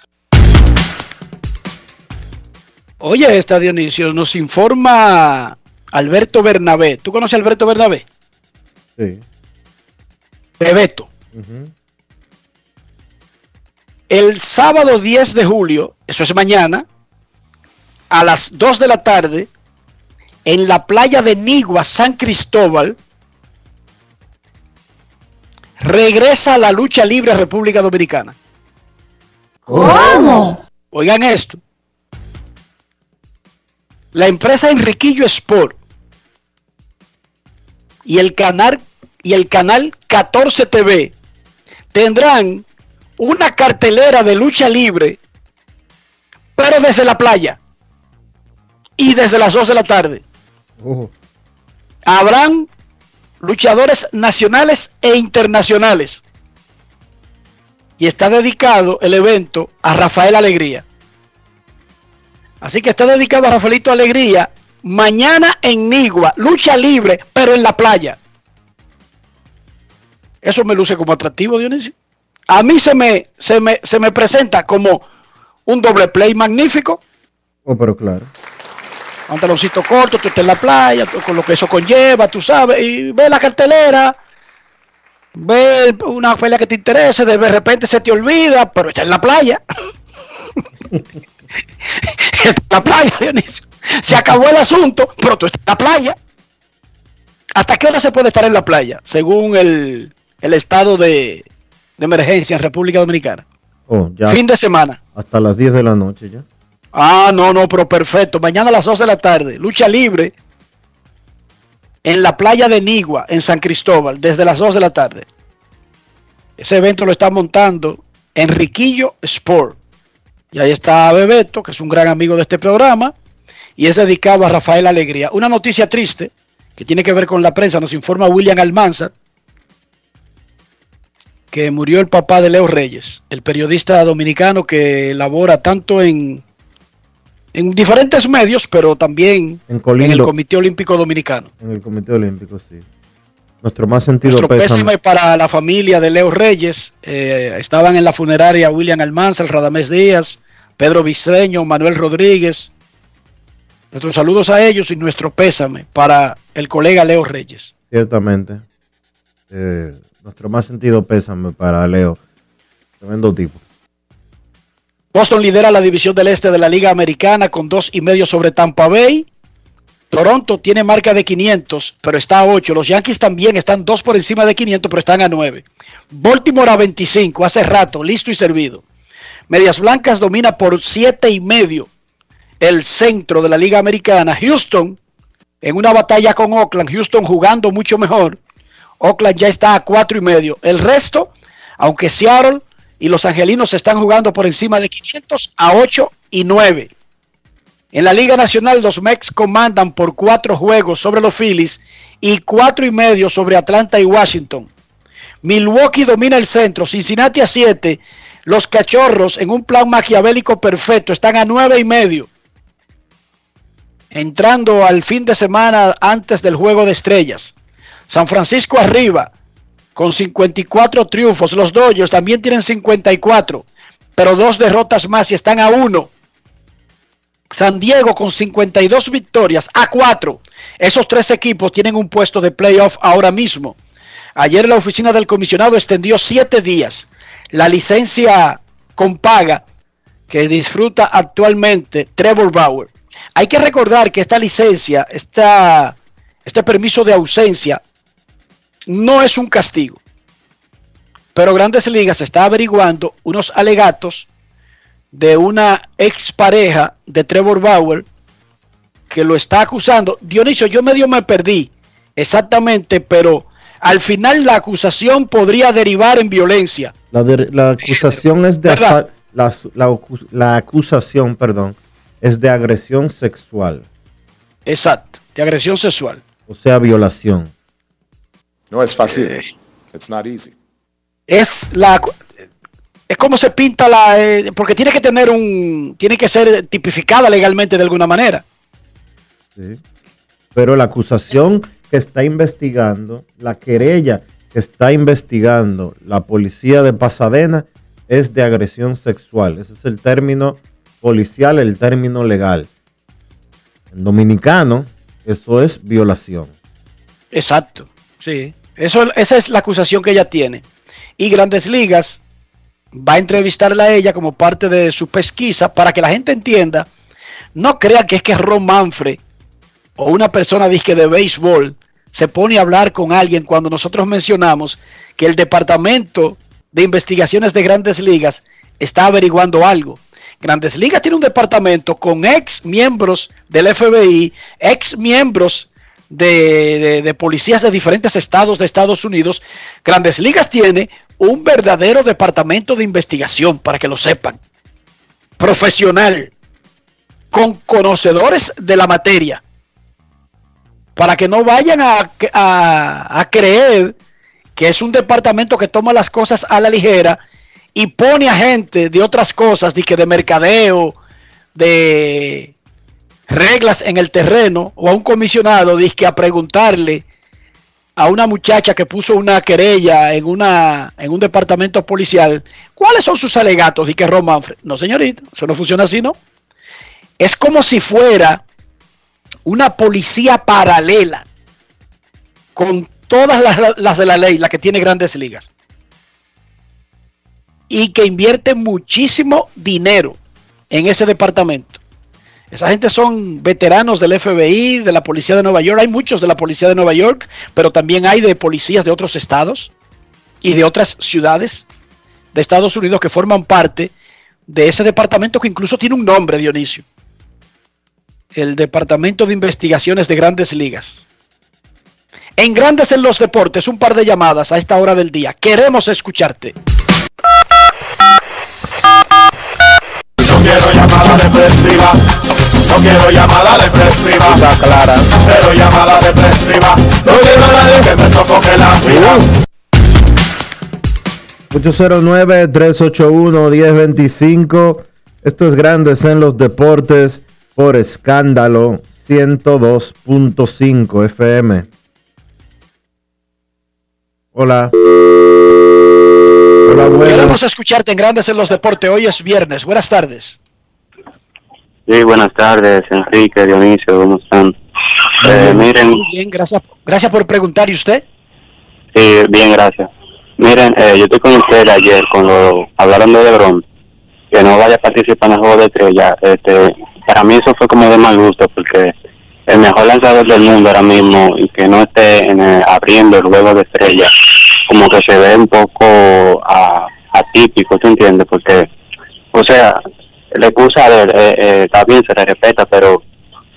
Oye, esta Dionisio, nos informa Alberto Bernabé. ¿Tú conoces a Alberto Bernabé? Sí. Bebeto. El sábado 10 de julio, eso es mañana, a las 2 de la tarde, en la playa de Nigua, San Cristóbal, regresa a la lucha libre a República Dominicana. ¿Cómo? Oigan esto. La empresa Enriquillo Sport y el canal y el canal 14 TV tendrán una cartelera de lucha libre, pero desde la playa y desde las 2 de la tarde. Habrán luchadores nacionales e internacionales. Y está dedicado el evento a Rafael Alegría. Así que está dedicado a Rafaelito Alegría mañana en Nigua, lucha libre, pero en la playa. Eso me luce como atractivo, Dionisio. A mí se me, se me, se me presenta como un doble play magnífico. Oh, pero claro pantaloncito corto, tú estás en la playa, con lo que eso conlleva, tú sabes, y ve la cartelera, ve una feria que te interese, de repente se te olvida, pero está en la playa. en la playa, Dionisio. Se acabó el asunto, pero tú estás en la playa. ¿Hasta qué hora se puede estar en la playa? Según el, el estado de, de emergencia en República Dominicana. Oh, ya. Fin de semana. Hasta las 10 de la noche ya. Ah, no, no, pero perfecto. Mañana a las 12 de la tarde, lucha libre en la playa de Nigua, en San Cristóbal, desde las 2 de la tarde. Ese evento lo está montando Enriquillo Sport. Y ahí está Bebeto, que es un gran amigo de este programa, y es dedicado a Rafael Alegría. Una noticia triste que tiene que ver con la prensa, nos informa William Almanza, que murió el papá de Leo Reyes, el periodista dominicano que labora tanto en en diferentes medios, pero también En el Comité Olímpico Dominicano. En el Comité Olímpico, sí. Nuestro más sentido Nuestro pésame. pésame para la familia de Leo Reyes. eh, estaban en la funeraria William Almanza, el Radamés Díaz, Pedro Vicreño, Manuel Rodríguez. Nuestros saludos a ellos y nuestro pésame para el colega Leo Reyes. Ciertamente. Eh, nuestro más sentido pésame para Leo. Tremendo tipo. Boston lidera la división del este de la Liga Americana con dos y medio sobre Tampa Bay. Toronto tiene marca de 500, pero está a 8. Los Yankees también están dos por encima de 500, pero están a 9. Baltimore a 25, hace rato, listo y servido. Medias Blancas domina por 7 y medio el centro de la Liga Americana. Houston en una batalla con Oakland, Houston jugando mucho mejor. Oakland ya está a 4 y medio. El resto, aunque Seattle y los angelinos están jugando por encima de 500 a 8 y 9. En la Liga Nacional, los Mex comandan por cuatro juegos sobre los Phillies y cuatro y medio sobre Atlanta y Washington. Milwaukee domina el centro, Cincinnati a 7. Los cachorros, en un plan maquiavélico perfecto, están a nueve y medio. Entrando al fin de semana antes del juego de estrellas. San Francisco arriba con 54 triunfos. Los Dodgers también tienen 54, pero dos derrotas más y están a uno. San Diego con 52 victorias a 4. Esos tres equipos tienen un puesto de playoff ahora mismo. Ayer la oficina del comisionado extendió siete días la licencia con paga que disfruta actualmente Trevor Bauer. Hay que recordar que esta licencia, esta, este permiso de ausencia, no es un castigo. Pero Grandes Ligas está averiguando unos alegatos de una expareja de Trevor Bauer que lo está acusando. Dionisio, yo medio me perdí exactamente, pero al final la acusación podría derivar en violencia. La, de- la acusación es de la, la acu- la acusación, perdón, es de agresión sexual, Exacto, de agresión sexual. o sea, violación. No es fácil. It's not easy. Es la es como se pinta la eh, porque tiene que tener un tiene que ser tipificada legalmente de alguna manera. ¿sí? Pero la acusación que está investigando, la querella que está investigando la policía de Pasadena es de agresión sexual. Ese es el término policial, el término legal. En dominicano, eso es violación. Exacto, sí. Eso, esa es la acusación que ella tiene. Y Grandes Ligas va a entrevistarla a ella como parte de su pesquisa para que la gente entienda. No crean que es que Ron Manfred o una persona disque de béisbol se pone a hablar con alguien cuando nosotros mencionamos que el Departamento de Investigaciones de Grandes Ligas está averiguando algo. Grandes Ligas tiene un departamento con ex miembros del FBI, ex miembros de, de- policías de diferentes estados de Estados Unidos. Grandes Ligas tiene un verdadero departamento de investigación, para que lo sepan. Profesional, con conocedores de la materia, para que no vayan a, a- creer que es un departamento que toma las cosas a la ligera y pone a gente de otras cosas, de de mercadeo, de reglas en el terreno, o a un comisionado, que a preguntarle a una muchacha que puso una querella en una en un departamento policial, ¿cuáles son sus alegatos? Y que Ron Manfred, no señorita, eso no funciona así, ¿no? Es como si fuera una policía paralela con todas las, de la ley, la que tiene grandes ligas y que invierte muchísimo dinero en ese departamento. Esa gente son veteranos del FBI, de la Policía de Nueva York. Hay muchos de la Policía de Nueva York, pero también hay de policías de otros estados y de otras ciudades de Estados Unidos que forman parte de ese departamento que incluso tiene un nombre, Dionisio. El Departamento de Investigaciones de Grandes Ligas. En Grandes en los Deportes, un par de llamadas a esta hora del día. Queremos escucharte. No quiero llamada depresiva. No quiero llamada depresiva. clara. Cero llamada depresiva. No quiero a nadie que me sofoque la vida. 809-381-1025. Esto es Grandes en los Deportes. Por escándalo 102.5 FM. Hola. Hola, buenas. Queremos escucharte en Grandes en los Deportes. Hoy es viernes. Buenas tardes. Sí, buenas tardes, Enrique, Dionisio, ¿cómo están? Eh, miren, Muy bien, gracias, gracias por preguntar. ¿Y usted? sí, bien, gracias. Miren, eh, yo estoy con ustedes ayer cuando hablaron de LeBron, que no vaya a participar en el juego de estrella. Este, para mí eso fue como de mal gusto, porque el mejor lanzador del mundo ahora mismo y que no esté en abriendo el juego de estrella, como que se ve un poco ah, atípico, ¿tú entiendes? Porque, o sea, la excusa de él, eh, eh, está se le respeta, pero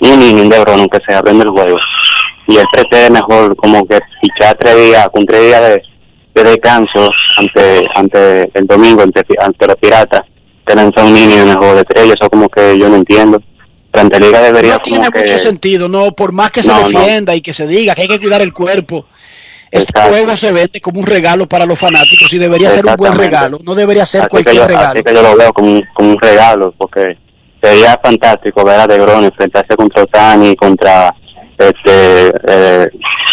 un inning de LeBron que se abriendo el juego y él prefiere mejor como que fichar tres días, con tres días de, de descanso ante ante el domingo, ante, ante los piratas, que lanzar un inning en el juego de estrella, eso como que yo no entiendo. Grande Liga debería No tiene como que... mucho sentido, no, por más que se No, no. defienda y que se diga que hay que cuidar el cuerpo. Este Exacto. juego se vende como un regalo para los fanáticos y debería ser un buen regalo, no debería ser así cualquier yo, regalo. así que yo lo veo como, un- como un regalo, porque sería fantástico ver a DeGrom enfrentarse contra Otani, contra este, eh,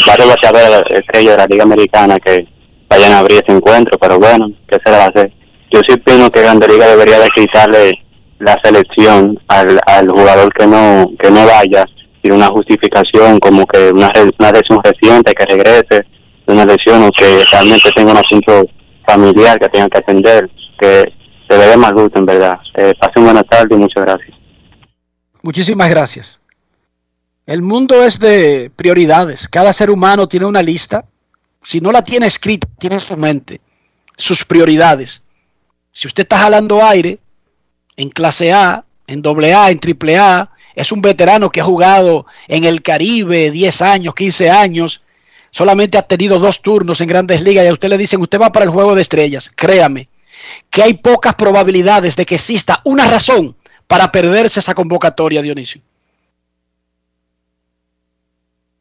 varios bateadores estrellas de la Liga Americana que vayan a abrir ese encuentro, pero bueno, ¿qué se le va a hacer? Yo sí opino que Grande Liga debería de quitarle la selección al, jugador que no que no vaya y una justificación como que una, lesión reciente que regrese de una lesión o que realmente tenga un asunto familiar que tenga que atender que se ve de mal gusto en verdad eh, pasen buena tarde y muchas gracias Muchísimas gracias. El mundo es de prioridades. Cada ser humano tiene una lista. Si no la tiene escrita, tiene en su mente sus prioridades. Si usted está jalando aire en clase A, en doble A, en triple A, es un veterano que ha jugado en el Caribe 10 años, 15 años, solamente ha tenido dos turnos en grandes ligas y a usted le dicen, usted va para el juego de estrellas. Créame que hay pocas probabilidades de que exista una razón para perderse esa convocatoria, Dionisio.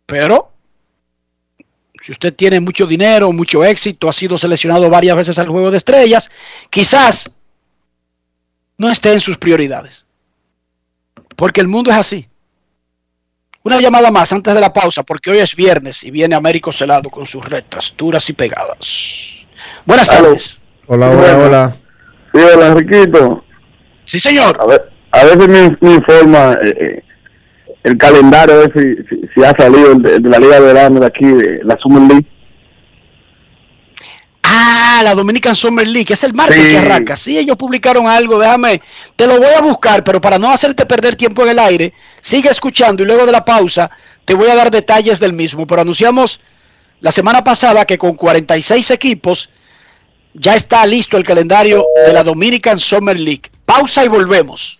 Pero, si usted tiene mucho dinero, mucho éxito, ha sido seleccionado varias veces al juego de estrellas, quizás no esté en sus prioridades. Porque el mundo es así. Una llamada más antes de la pausa, porque hoy es viernes y viene Américo Celado con sus rectas duras y pegadas. Buenas tardes. Hola, hola, hola. Sí, hola, Enriquito. Sí, señor. A ver, a veces me, me informa eh, eh, el calendario, a ver si, si, si ha salido de, de la Liga de Verano de aquí, de la Summer League. Ah, la Dominican Summer League, es el martes Sí. que arranca. Sí, ellos publicaron algo, déjame, te lo voy a buscar, pero para no hacerte perder tiempo en el aire, sigue escuchando y luego de la pausa te voy a dar detalles del mismo. Pero anunciamos la semana pasada que con 46 equipos ya está listo el calendario de la Dominican Summer League. Pausa y volvemos.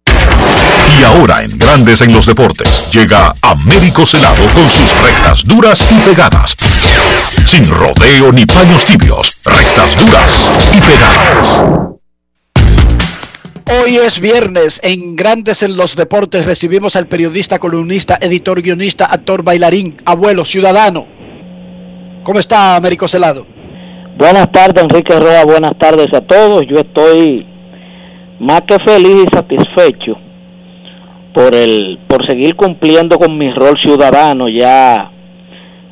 Y ahora en Grandes en los deportes llega Américo Celado con sus rectas duras y pegadas. Sin rodeo ni paños tibios, rectas duras y pegadas. Hoy es viernes. En Grandes en los Deportes recibimos al periodista, columnista, editor, guionista, actor, bailarín, abuelo, ciudadano. ¿Cómo está, Américo Celado? Buenas tardes, Enrique Roa. Buenas tardes a todos. Yo estoy más que feliz y satisfecho por el por seguir cumpliendo con mi rol ciudadano. Ya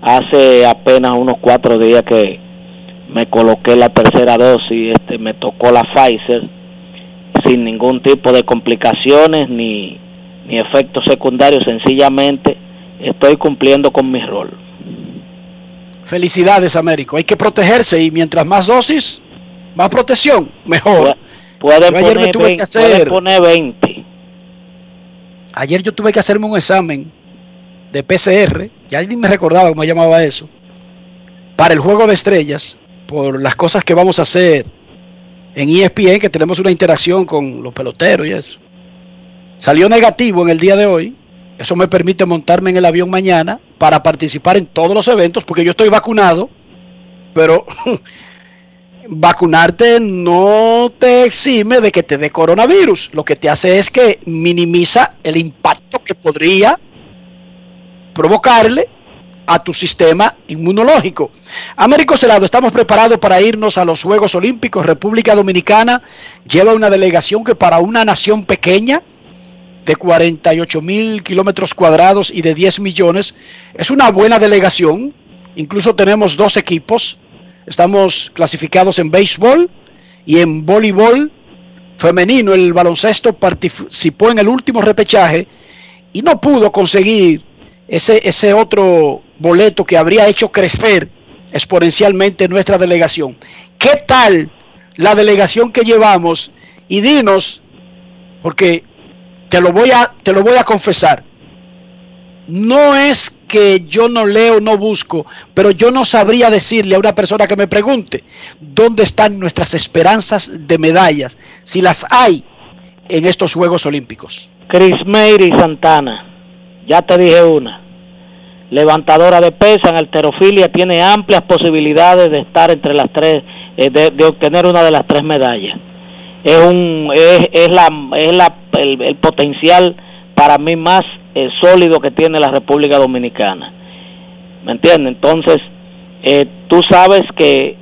hace apenas unos cuatro días que me coloqué la tercera dosis. Este, me tocó la Pfizer sin ningún tipo de complicaciones ni, ni efectos secundarios. Sencillamente estoy cumpliendo con mi rol. Felicidades, Américo. Hay que protegerse y mientras más dosis, más protección, mejor. Puede poner, me tuve 20, que hacer- puede poner 20. Ayer yo tuve que hacerme un examen de PCR, ya ni me recordaba cómo llamaba eso, para el juego de estrellas, por las cosas que vamos a hacer en ESPN, que tenemos una interacción con los peloteros y eso. Salió negativo en el día de hoy, eso me permite montarme en el avión mañana para participar en todos los eventos, porque yo estoy vacunado, pero vacunarte no te exime de que te dé coronavirus. Lo que te hace es que minimiza el impacto que podría provocarle a tu sistema inmunológico. Américo Celado, estamos preparados para irnos a los Juegos Olímpicos. República Dominicana lleva una delegación que para una nación pequeña de 48 mil kilómetros cuadrados y de 10 millones es una buena delegación. Incluso tenemos dos equipos. Estamos clasificados en béisbol y en voleibol femenino. El baloncesto participó en el último repechaje y no pudo conseguir ese, ese otro boleto que habría hecho crecer exponencialmente nuestra delegación. ¿Qué tal la delegación que llevamos? Y dinos, porque te lo voy a, te lo voy a confesar. No es que yo no leo, no busco, pero yo no sabría decirle a una persona que me pregunte dónde están nuestras esperanzas de medallas, si las hay en estos Juegos Olímpicos. Chris Mary Santana, ya te dije una. Levantadora de pesa en alterofilia tiene amplias posibilidades de estar entre las tres, eh, de, de obtener una de las tres medallas. Es un, es, es la, es la, el, el potencial para mí más eh, sólido que tiene la República Dominicana. ¿Me entiendes? Entonces, eh, tú sabes que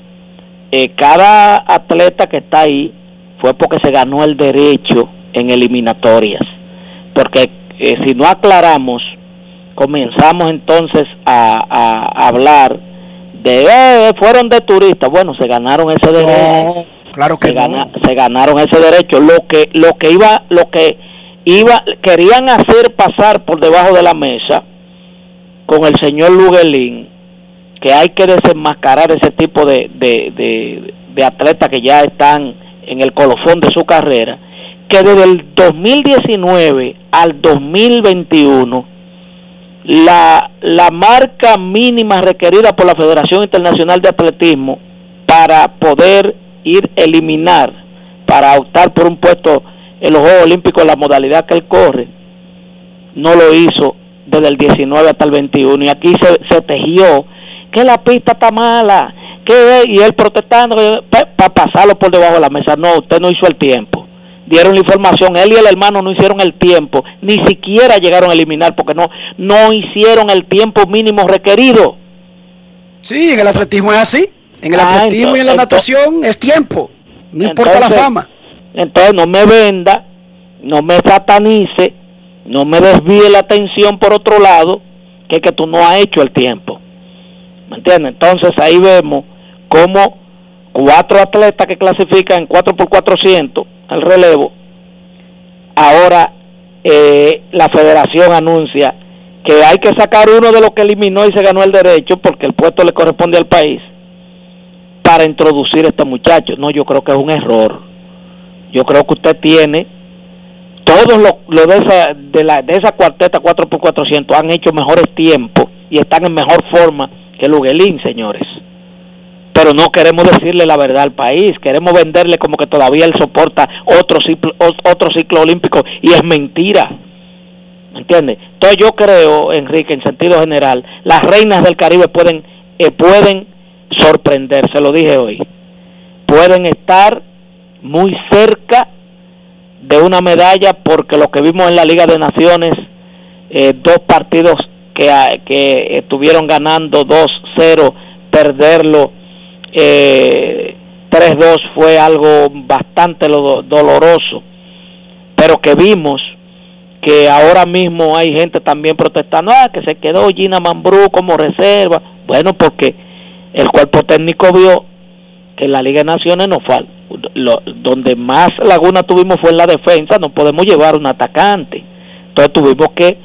eh, cada atleta que está ahí fue porque se ganó el derecho en eliminatorias. Porque eh, si no aclaramos, comenzamos entonces a, a- a hablar de, eh, fueron de turistas. Bueno, se ganaron ese derecho. claro que se, no. gana- se ganaron ese derecho. Lo que, lo que iba, lo que iba, querían hacer pasar por debajo de la mesa con el señor Luguelín, que hay que desenmascarar ese tipo de, de, de, de atletas que ya están en el colofón de su carrera, que desde el 2019 al 2021 la, la marca mínima requerida por la Federación Internacional de Atletismo para poder ir eliminar, para optar por un puesto en los Juegos Olímpicos la modalidad que él corre, no lo hizo desde el 19 hasta el 21 y aquí se, se tejió que la pista está mala, que y él protestando para pasarlo por debajo de la mesa. No, usted no hizo el tiempo. Dieron la información, él y el hermano no hicieron el tiempo, ni siquiera llegaron a eliminar porque no no hicieron el tiempo mínimo requerido. Sí, en el atletismo es así. En el Ah, atletismo y en la entonces- natación es tiempo. No importa la fama. Entonces no me venda, no me satanice, no me desvíe la atención por otro lado, que es que tú no has hecho el tiempo. ¿Me entiendes? Entonces ahí vemos cómo cuatro atletas que clasifican en 4 por 400 al relevo, ahora eh, la federación anuncia que hay que sacar uno de los que eliminó y se ganó el derecho porque el puesto le corresponde al país para introducir a este muchacho. No, yo creo que es un error. Yo creo que usted tiene todos los los de esa de la de esa cuarteta 4 por 400 han hecho mejores tiempos y están en mejor forma que Luguelín, señores. Pero no queremos decirle la verdad al país, queremos venderle como que todavía él soporta otro ciclo, otro ciclo olímpico y es mentira. ¿Me entiende? Entonces yo creo, Enrique, en sentido general, las reinas del Caribe pueden eh, pueden sorprender, se lo dije hoy. Pueden estar muy cerca de una medalla porque lo que vimos en la Liga de Naciones, eh, dos partidos que, que estuvieron ganando 2-0, perderlo eh, 3-2 fue algo bastante doloroso, pero que vimos que ahora mismo hay gente también protestando, ah, que se quedó Gina Mambrú como reserva. Bueno, porque el cuerpo técnico vio que en la Liga de Naciones no fue donde más laguna tuvimos fue en la defensa, no podemos llevar un atacante. Entonces tuvimos que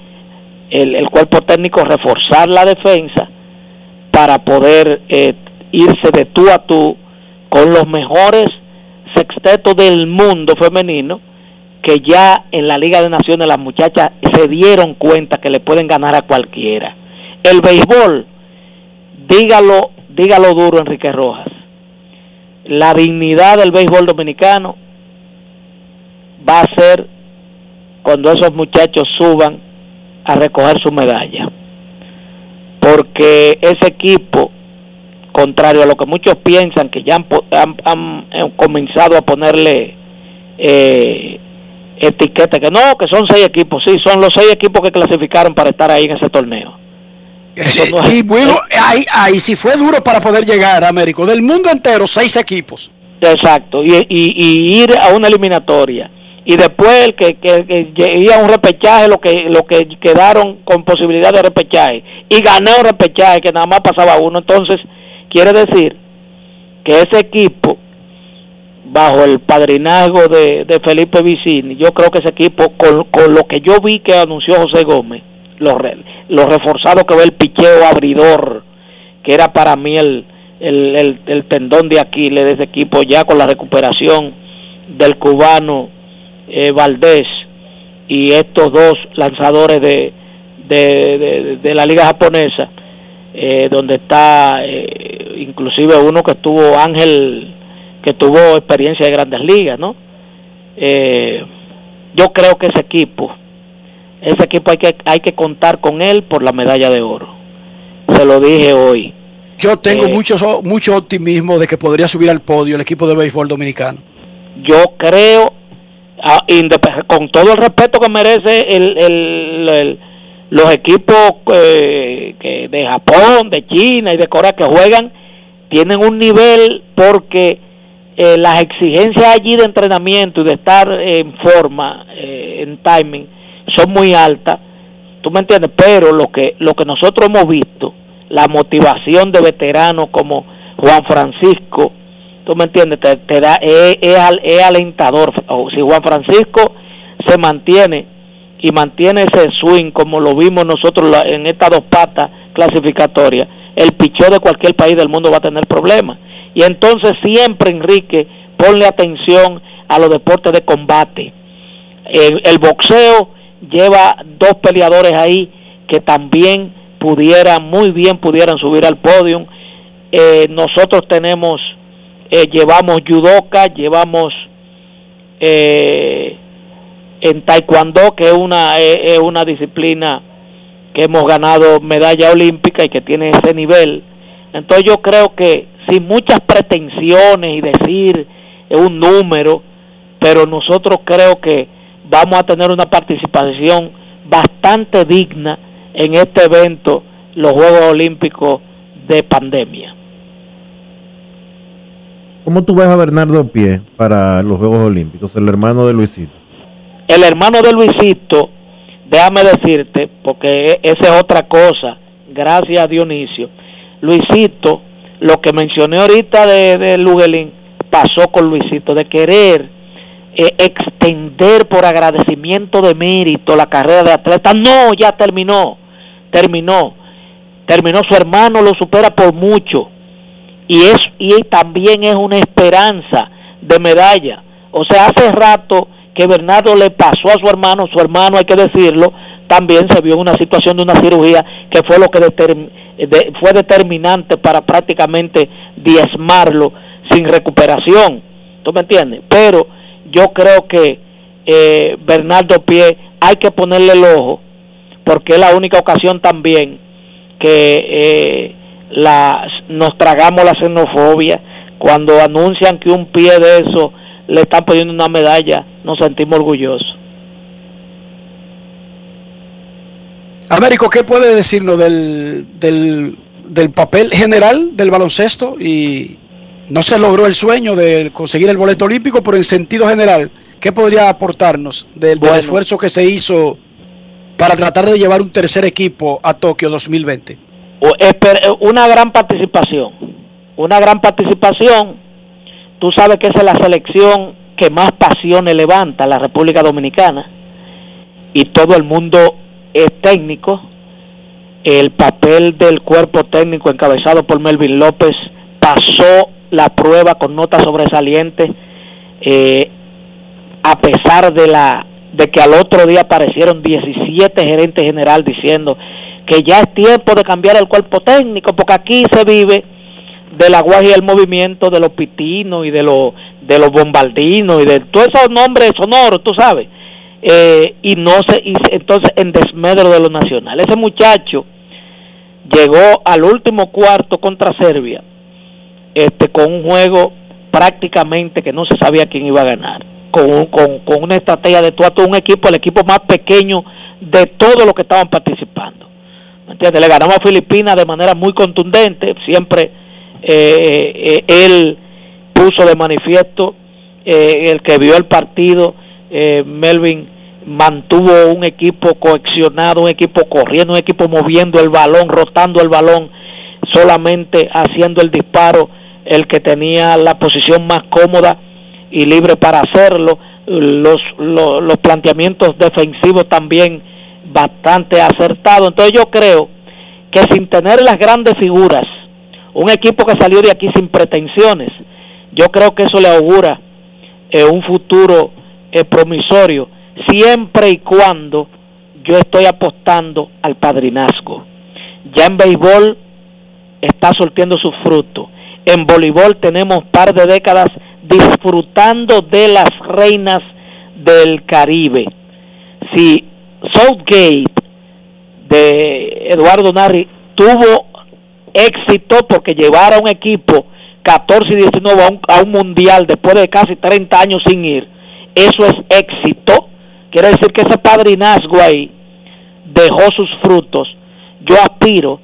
el, el cuerpo técnico reforzar la defensa para poder eh, irse de tú a tú con los mejores sextetos del mundo femenino que ya en la Liga de Naciones las muchachas se dieron cuenta que le pueden ganar a cualquiera. El béisbol, dígalo, dígalo duro Enrique Rojas. La dignidad del béisbol dominicano va a ser cuando esos muchachos suban a recoger su medalla. Porque ese equipo, contrario a lo que muchos piensan, que ya han, comenzado a ponerle eh, etiqueta, que no, que son seis equipos, sí, son los seis equipos que clasificaron para estar ahí en ese torneo. Y bueno, ahí, ahí sí fue duro para poder llegar a América. Del mundo entero, seis equipos. Exacto, y, y, ir a una eliminatoria. Y después el que, que, que a un repechaje, lo que, lo que quedaron con posibilidad de repechaje. Y gané un repechaje que nada más pasaba uno. Entonces, quiere decir que ese equipo bajo el padrinazgo de, Felipe Vicini, yo creo que ese equipo, con, con, lo que yo vi que anunció José Gómez, lo, lo reforzado que ve el picheo abridor, que era para mí el, el, el, tendón de Aquiles de ese equipo, ya con la recuperación del cubano eh, Valdés y estos dos lanzadores de, de, de, la liga japonesa, eh, donde está eh, inclusive uno que estuvo Ángel que tuvo experiencia de grandes ligas, ¿no? Eh, yo creo que ese equipo, ese equipo hay que, hay que contar con él por la medalla de oro. Se lo dije hoy. Yo tengo eh, mucho, mucho optimismo de que podría subir al podio el equipo de béisbol dominicano. Yo creo, ah, con todo el respeto que merece el, los equipos eh, de Japón, de China y de Corea que juegan, tienen un nivel porque eh, las exigencias allí de entrenamiento y de estar en forma, eh, en timing, son muy altas, tú me entiendes, pero lo que, lo que nosotros hemos visto, la motivación de veteranos como Juan Francisco, tú me entiendes, te, da, es, es, alentador. si Juan Francisco se mantiene y mantiene ese swing como lo vimos nosotros en estas dos patas clasificatorias, el picheo de cualquier país del mundo va a tener problemas y entonces siempre, Enrique, ponle atención a los deportes de combate. El, boxeo lleva dos peleadores ahí que también pudieran, muy bien pudieran subir al podio. Eh, nosotros tenemos, eh, llevamos judoka, llevamos eh, en taekwondo, que es una, es una disciplina que hemos ganado medalla olímpica y que tiene ese nivel. Entonces yo creo que sin muchas pretensiones y decir un número, pero nosotros creo que vamos a tener una participación bastante digna en este evento, los Juegos Olímpicos de pandemia. ¿Cómo tú ves a Bernardo Pie para los Juegos Olímpicos, el hermano de Luisito? El hermano de Luisito, déjame decirte, porque esa es otra cosa, gracias a Dionisio. Luisito lo que mencioné ahorita de, de Lugelín pasó con Luisito, de querer eh, extender por agradecimiento de mérito la carrera de atleta. No, ya terminó, terminó, terminó su hermano, lo supera por mucho. Y, es, y también es una esperanza de medalla. O sea, hace rato que Bernardo le pasó a su hermano, su hermano, hay que decirlo, también se vio en una situación de una cirugía que fue lo que fue determinante para prácticamente diezmarlo sin recuperación. ¿Tú me entiendes? Pero yo creo que eh, Bernardo Pie hay que ponerle el ojo porque es la única ocasión también que eh, la, nos tragamos la xenofobia cuando anuncian que un pie de eso le están poniendo una medalla, nos sentimos orgullosos. Américo, ¿qué puede decirnos del, del, del papel general del baloncesto? Y no se logró el sueño de conseguir el boleto olímpico, pero en sentido general, ¿qué podría aportarnos del, esfuerzo que se hizo para tratar de llevar un tercer equipo a Tokio 2020? O- esper- eh, una gran participación, una gran participación. Tú sabes que esa es la selección que más pasiones levanta la República Dominicana y todo el mundo es técnico. El papel del cuerpo técnico encabezado por Melvin López pasó la prueba con notas sobresalientes eh, a pesar de la de que al otro día aparecieron 17 gerentes general diciendo que ya es tiempo de cambiar el cuerpo técnico porque aquí se vive de la guaja y el movimiento de los pitinos y de los de los bombardinos y de todos esos nombres sonoros, tú sabes. Eh, y no se y entonces en desmedro de lo nacional. Ese muchacho llegó al último cuarto contra Serbia este con un juego prácticamente que no se sabía quién iba a ganar. Con, con, con una estrategia de tú a tú, un equipo el equipo más pequeño de todos los que estaban participando. ¿me entiendes? le ganamos a Filipinas de manera muy contundente. Siempre eh, eh, él puso de manifiesto eh, el que vio el partido eh, Melvin mantuvo un equipo cohesionado, un equipo corriendo, un equipo moviendo el balón, rotando el balón, solamente haciendo el disparo el que tenía la posición más cómoda y libre para hacerlo. Los, los, planteamientos defensivos también bastante acertados. Entonces yo creo que sin tener las grandes figuras, un equipo que salió de aquí sin pretensiones, yo creo que eso le augura eh, un futuro eh, promisorio, siempre y cuando yo estoy apostando al padrinazgo. Ya en béisbol está soltando sus frutos. En voleibol tenemos par de décadas disfrutando de las reinas del Caribe. Si Southgate de Eduardo Narri tuvo éxito porque llevara un equipo 14 y 19 a un, a un mundial después de casi 30 años sin ir, eso es éxito. Quiere decir que ese padrinazgo ahí dejó sus frutos. Yo aspiro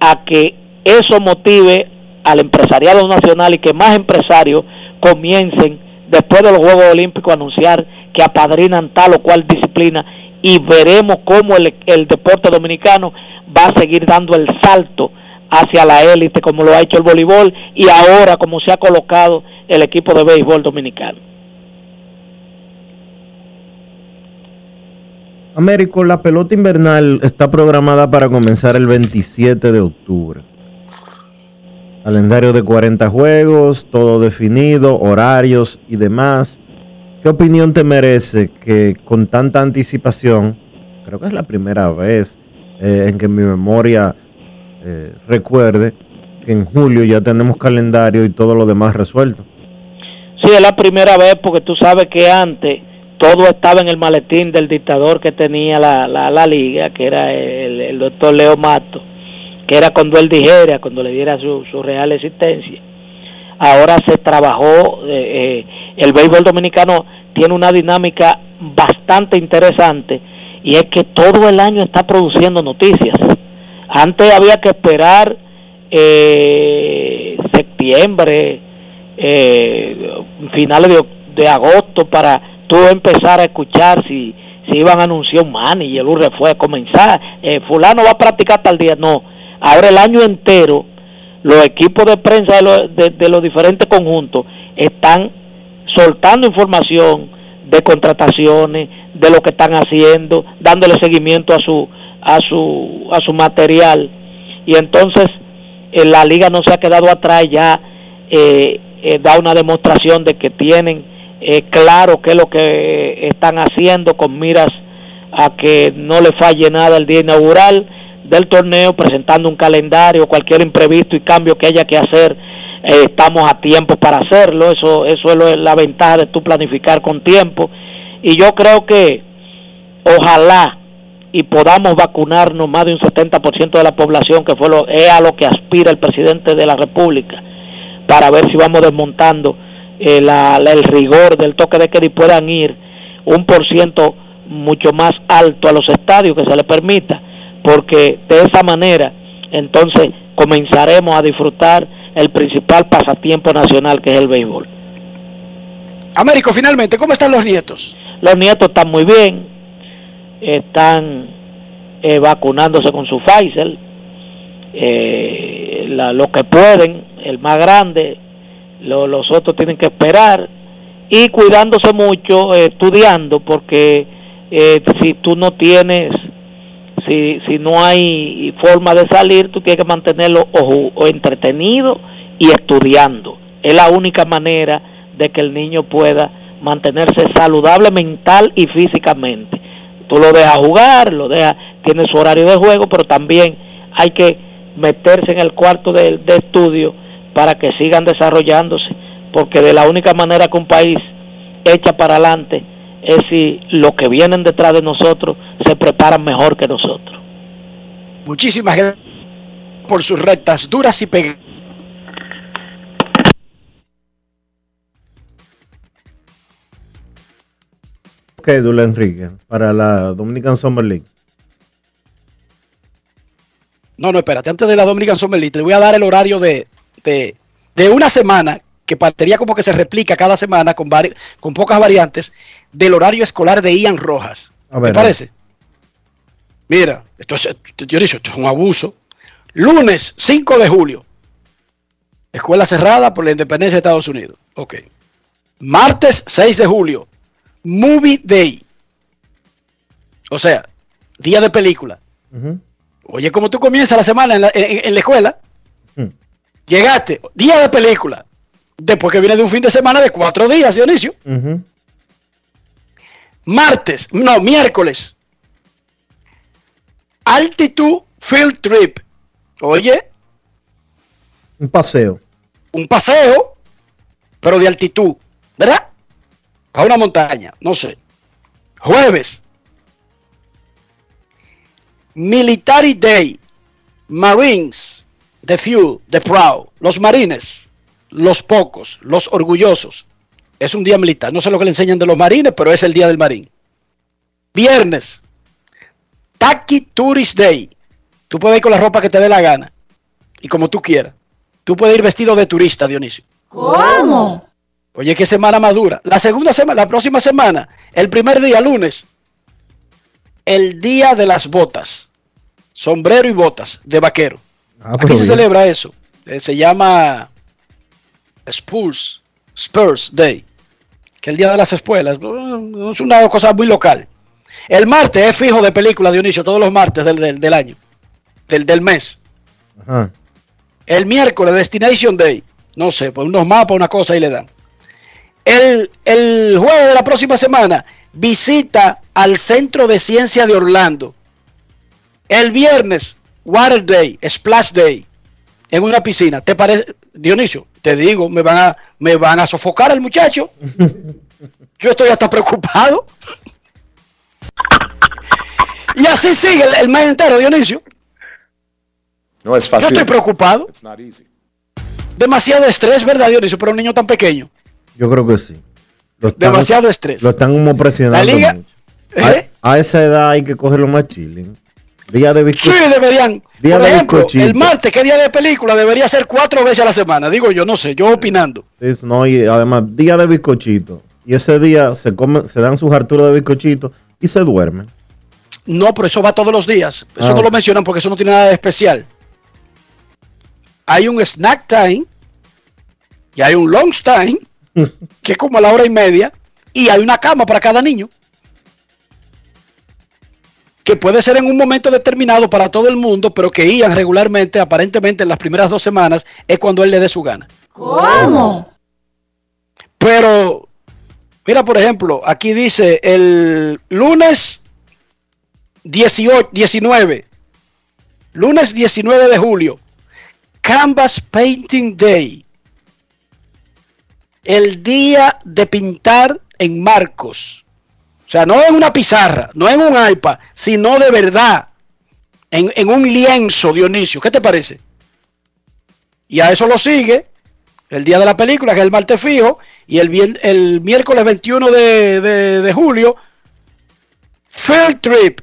a que eso motive al empresariado nacional y que más empresarios comiencen después de los Juegos Olímpicos a anunciar que apadrinan tal o cual disciplina y veremos cómo el, el deporte dominicano va a seguir dando el salto hacia la élite como lo ha hecho el voleibol y ahora como se ha colocado el equipo de béisbol dominicano. Américo, la pelota invernal está programada para comenzar el 27 de octubre. Calendario de 40 juegos, todo definido, horarios y demás. ¿Qué opinión te merece que con tanta anticipación, creo que es la primera vez eh, en que mi memoria eh, recuerde que en julio ya tenemos calendario y todo lo demás resuelto? Sí, es la primera vez porque tú sabes que antes todo estaba en el maletín del dictador que tenía la, la, liga, que era el, el doctor Leo Mato, que era cuando él dijera, cuando le diera su, su real existencia. Ahora se trabajó, eh, eh, el béisbol dominicano tiene una dinámica bastante interesante y es que todo el año está produciendo noticias. Antes había que esperar eh, septiembre, eh, finales de, agosto para tú empezar a escuchar si, si iban a anunciar un manager, un fue a comenzar, eh, fulano va a practicar tal día, no, ahora el año entero los equipos de prensa de, los- de- los diferentes conjuntos están soltando información de contrataciones, de lo que están haciendo, dándole seguimiento a su a su a su material. Y entonces eh, la liga no se ha quedado atrás ya eh, eh, da una demostración de que tienen eh, claro qué es lo que están haciendo con miras a que no le falle nada el día inaugural del torneo, presentando un calendario, cualquier imprevisto y cambio que haya que hacer, eh, estamos a tiempo para hacerlo, eso, eso es lo- la ventaja de tú planificar con tiempo. Y yo creo que ojalá y podamos vacunarnos más de un 70% de la población, que fue lo, es a lo que aspira el presidente de la República, para ver si vamos desmontando eh, el rigor del toque de queda y puedan ir un por ciento mucho más alto a los estadios que se les permita, porque de esa manera entonces comenzaremos a disfrutar el principal pasatiempo nacional que es el béisbol. Américo, finalmente, ¿cómo están los nietos? Los nietos están muy bien, están eh, vacunándose con su Pfizer, eh, la- lo que pueden, el más grande, lo- los otros tienen que esperar y cuidándose mucho, eh, estudiando, porque eh, si tú no tienes, si, si no hay forma de salir, tú tienes que mantenerlo o, o entretenido y estudiando. Es la única manera de que el niño pueda mantenerse saludable mental y físicamente. Tú lo dejas jugar, lo dejas, tiene su horario de juego, pero también hay que meterse en el cuarto de, de estudio para que sigan desarrollándose, porque de la única manera que un país echa para adelante es si los que vienen detrás de nosotros se preparan mejor que nosotros. Muchísimas gracias por sus rectas duras y pegadas. schedule, Enrique, para la Dominican Summer League. No, no, espérate, antes de la Dominican Summer League, te voy a dar el horario de, de, de una semana, que parecería como que se replica cada semana con, vari- con pocas variantes, del horario escolar de Ian Rojas. A ver, ¿Te parece? Mira, esto es, Dionisio, esto es un abuso. Lunes 5 de julio, escuela cerrada por la independencia de Estados Unidos. Ok. Martes 6 de julio, Movie Day. O sea, día de película. Oye, como tú comienzas la semana en la, en- en la escuela, llegaste, día de película, después que viene de un fin de semana de cuatro días, Dionisio. Martes, no, miércoles, Altitude Field Trip. Oye, Un paseo. un paseo, pero de altitud, ¿verdad? A una montaña, no sé. Jueves, Military Day, Marines, The Few, The Proud, los marines, los pocos, los orgullosos. Es un día militar, no sé lo que le enseñan de los marines, pero es el día del marín. Viernes, Taki Tourist Day. Tú puedes ir con la ropa que te dé la gana y como tú quieras. Tú puedes ir vestido de turista, Dionisio. ¿Cómo? Oye, qué semana más dura. La segunda semana, la próxima semana, el primer día, lunes, el día de las botas. Sombrero y botas de vaquero. Ah, Aquí se bien. celebra eso. Eh, se llama Spurs, Spurs Day. Que es el día de las espuelas. Es una cosa muy local. El martes es fijo de película, Dionisio, todos los martes del, del- del año. Del, del mes. Ajá. El miércoles, Destination Day. No sé, pues unos mapas, una cosa y le dan. El, el jueves de la próxima semana, visita al Centro de Ciencia de Orlando. El viernes, Water Day, Splash Day, en una piscina. ¿Te parece, Dionisio? Te digo, me van a, me van a sofocar al muchacho. Yo estoy hasta preocupado. y así sigue el, el mes entero, Dionisio. No es Yo fácil. estoy preocupado. It's not easy. Demasiado estrés, ¿verdad, Dionisio? Para un niño tan pequeño. Yo creo que sí. Están- Demasiado estrés. Lo están como presionando. La liga- mucho. ¿Eh? A, a esa edad hay que cogerlo más chilling. Día de Sí, bizcocho. deberían. Día Por de ejemplo, bizcochito. el martes, que día de película, debería ser cuatro veces a la semana. Digo yo, no sé, yo opinando. Es- no, y además, día de bizcochito. Y ese día se come, se dan sus harturas de bizcochito y se duermen. No, pero eso va todos los días. Eso Ah. no lo mencionan porque eso no tiene nada de especial. Hay un snack time y hay un lunch time, que es como a la hora y media, y hay una cama para cada niño. Que puede ser en un momento determinado para todo el mundo, pero que Ian regularmente, aparentemente en las primeras dos semanas, es cuando él le dé su gana. ¿Cómo? Pero, mira, por ejemplo, aquí dice el lunes 18, 19, lunes 19 de julio, Canvas Painting Day, el día de pintar en marcos. O sea, no en una pizarra, no en un iPad, sino de verdad, en, en un lienzo, Dionisio. ¿Qué te parece? Y a eso lo sigue el día de la película, que es el martes fijo, y el, el miércoles 21 de, de- de julio, Field Trip,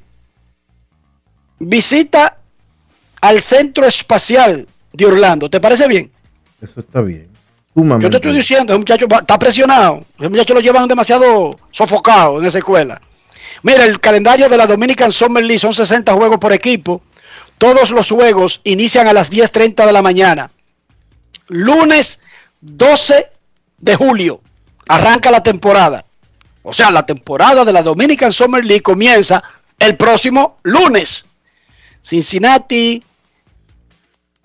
visita al Centro Espacial de Orlando. ¿Te parece bien? Eso está bien. Sumamente Yo te estoy diciendo, ese muchacho está presionado. Ese muchacho lo llevan demasiado sofocado en esa escuela. Mira, el calendario de la Dominican Summer League son 60 juegos por equipo. Todos los juegos inician a las 10.30 de la mañana. Lunes 12 de julio arranca la temporada. O sea, la temporada de la Dominican Summer League comienza el próximo lunes. Cincinnati,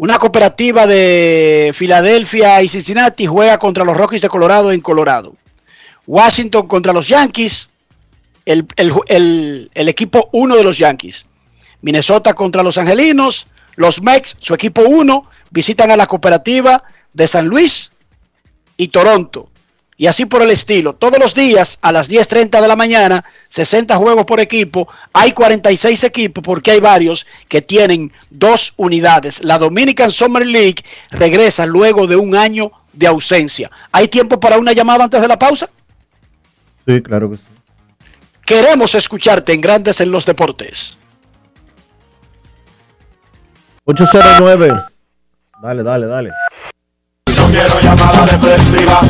una cooperativa de Filadelfia y Cincinnati juega contra los Rockies de Colorado en Colorado. Washington contra los Yankees, el, equipo 1 de los Yankees. Minnesota contra los Angelinos, los Mex, su equipo 1, visitan a la cooperativa de San Luis y Toronto. Y así por el estilo. Todos los días a las 10.30 de la mañana, 60 juegos por equipo. Hay 46 equipos porque hay varios que tienen dos unidades. La Dominican Summer League regresa luego de un año de ausencia. ¿Hay tiempo para una llamada antes de la pausa? Sí, claro que sí. Queremos escucharte en Grandes en los Deportes. 809. Dale, dale, dale. No quiero llamada depresiva.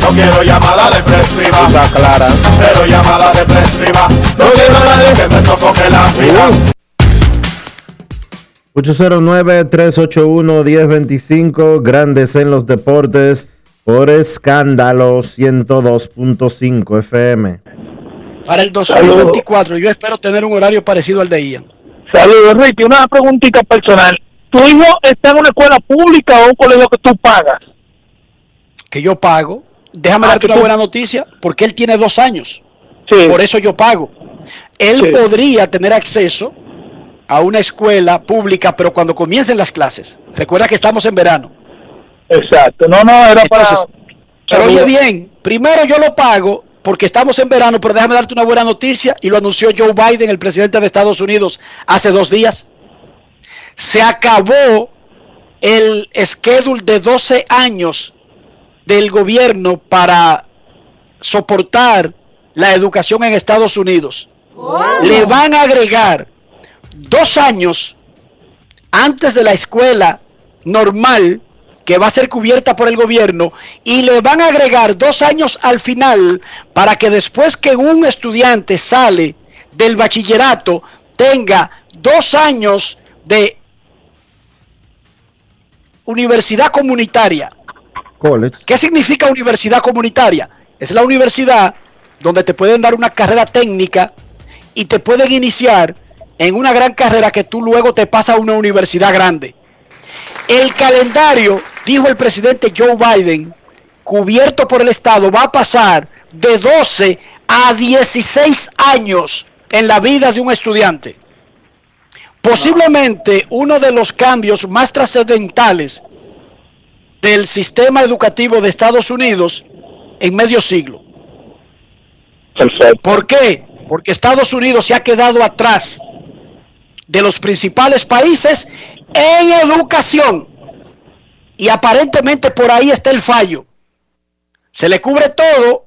No quiero llamada depresiva. Está clara. Cero llamada depresiva. No quiero a nadie que me sofoque la vida. 809-381-1025, Grandes en los Deportes, por escándalo 102.5 FM. Para el 2024 yo espero tener un horario parecido al de Ian. Saludos, Ricky. Una preguntita personal. ¿Tu hijo está en una escuela pública o un colegio que tú pagas? Que yo pago. Déjame Ah, darte una buena noticia, porque él tiene dos años. Sí. Por eso yo pago. Él Sí. podría tener acceso a una escuela pública, pero cuando comiencen las clases. Recuerda que estamos en verano. Exacto. No, no, era Entonces, pero Saludos. oye bien, primero yo lo pago porque estamos en verano, pero déjame darte una buena noticia y lo anunció Joe Biden, el presidente de Estados Unidos, hace dos días. Se acabó el schedule de 12 años del gobierno para soportar la educación en Estados Unidos. Le van a agregar dos años antes de la escuela normal que va a ser cubierta por el gobierno y le van a agregar dos años al final para que después que un estudiante sale del bachillerato tenga dos años de universidad comunitaria. College. ¿Qué significa universidad comunitaria? Es la universidad donde te pueden dar una carrera técnica y te pueden iniciar en una gran carrera que tú luego te pasas a una universidad grande. El calendario, dijo el presidente Joe Biden, cubierto por el Estado, va a pasar de 12 a 16 años en la vida de un estudiante. Posiblemente uno de los cambios más trascendentales del sistema educativo de Estados Unidos en medio siglo. ¿Por qué? Porque Estados Unidos se ha quedado atrás de los principales países en educación. Y aparentemente por ahí está el fallo. Se le cubre todo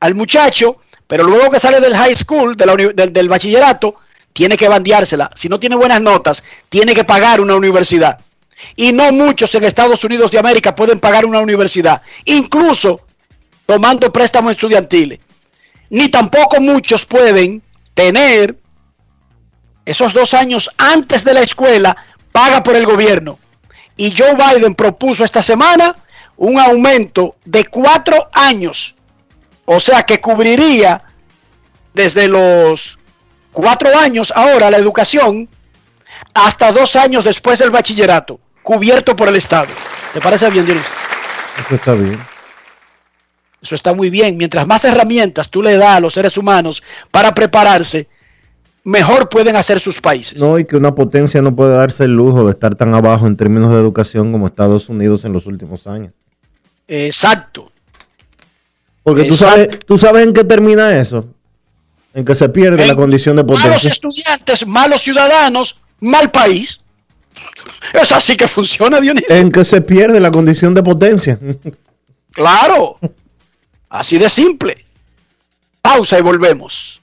al muchacho, pero luego que sale del high school, de la del, del bachillerato, tiene que bandeársela. Si no tiene buenas notas, tiene que pagar una universidad. Y no muchos en Estados Unidos de América pueden pagar una universidad, incluso tomando préstamos estudiantiles. Ni tampoco muchos pueden tener esos dos años antes de la escuela paga por el gobierno. Y Joe Biden propuso esta semana un aumento de cuatro años. O sea que cubriría desde los cuatro años ahora la educación hasta dos años después del bachillerato, cubierto por el Estado. ¿Te parece bien, Dionis? Eso está bien. Eso está muy bien. Mientras más herramientas tú le das a los seres humanos para prepararse, mejor pueden hacer sus países. No, y que una potencia no puede darse el lujo de estar tan abajo en términos de educación como Estados Unidos en los últimos años. Exacto. Porque tú sabes, tú sabes en qué termina eso. En que se pierde la condición de Malos potencia. estudiantes, malos ciudadanos, mal país. Es así que funciona, Dionisio. En que se pierde la condición de potencia. Claro. Así de simple. Pausa y volvemos.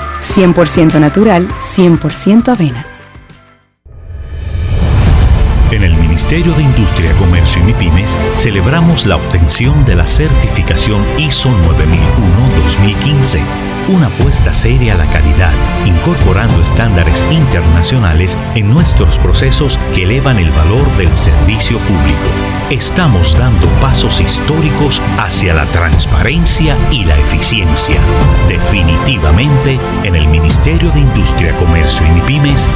100% natural, 100% avena. En el Ministerio de Industria, Comercio y MIPIMES celebramos la obtención de la certificación ISO 9001-2015, una apuesta seria a la calidad, incorporando estándares internacionales en nuestros procesos que elevan el valor del servicio público. Estamos dando pasos históricos hacia la transparencia y la eficiencia. Definitivamente, en el Ministerio de Industria, Comercio y MIPIMES,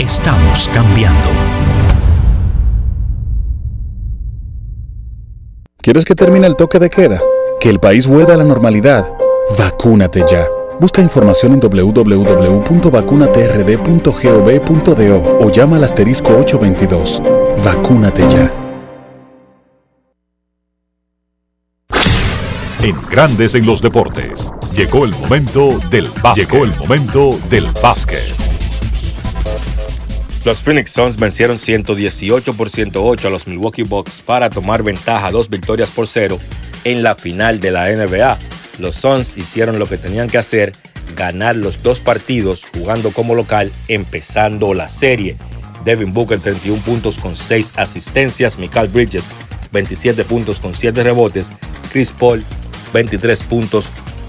estamos cambiando. ¿Quieres que termine el toque de queda? ¿Que el país vuelva a la normalidad? Vacúnate ya. Busca información en www.vacunatrd.gov.do o llama al asterisco 822. Vacúnate ya. En Grandes en los deportes. Llegó el momento del básquet. Llegó el momento del básquet. Los Phoenix Suns vencieron 118 por 108 a los Milwaukee Bucks para tomar ventaja dos victorias por cero en la final de la NBA. Los Suns hicieron lo que tenían que hacer, ganar los dos partidos jugando como local, empezando la serie. Devin Booker 31 puntos con 6 asistencias, Michael Bridges 27 puntos con 7 rebotes, Chris Paul 23 puntos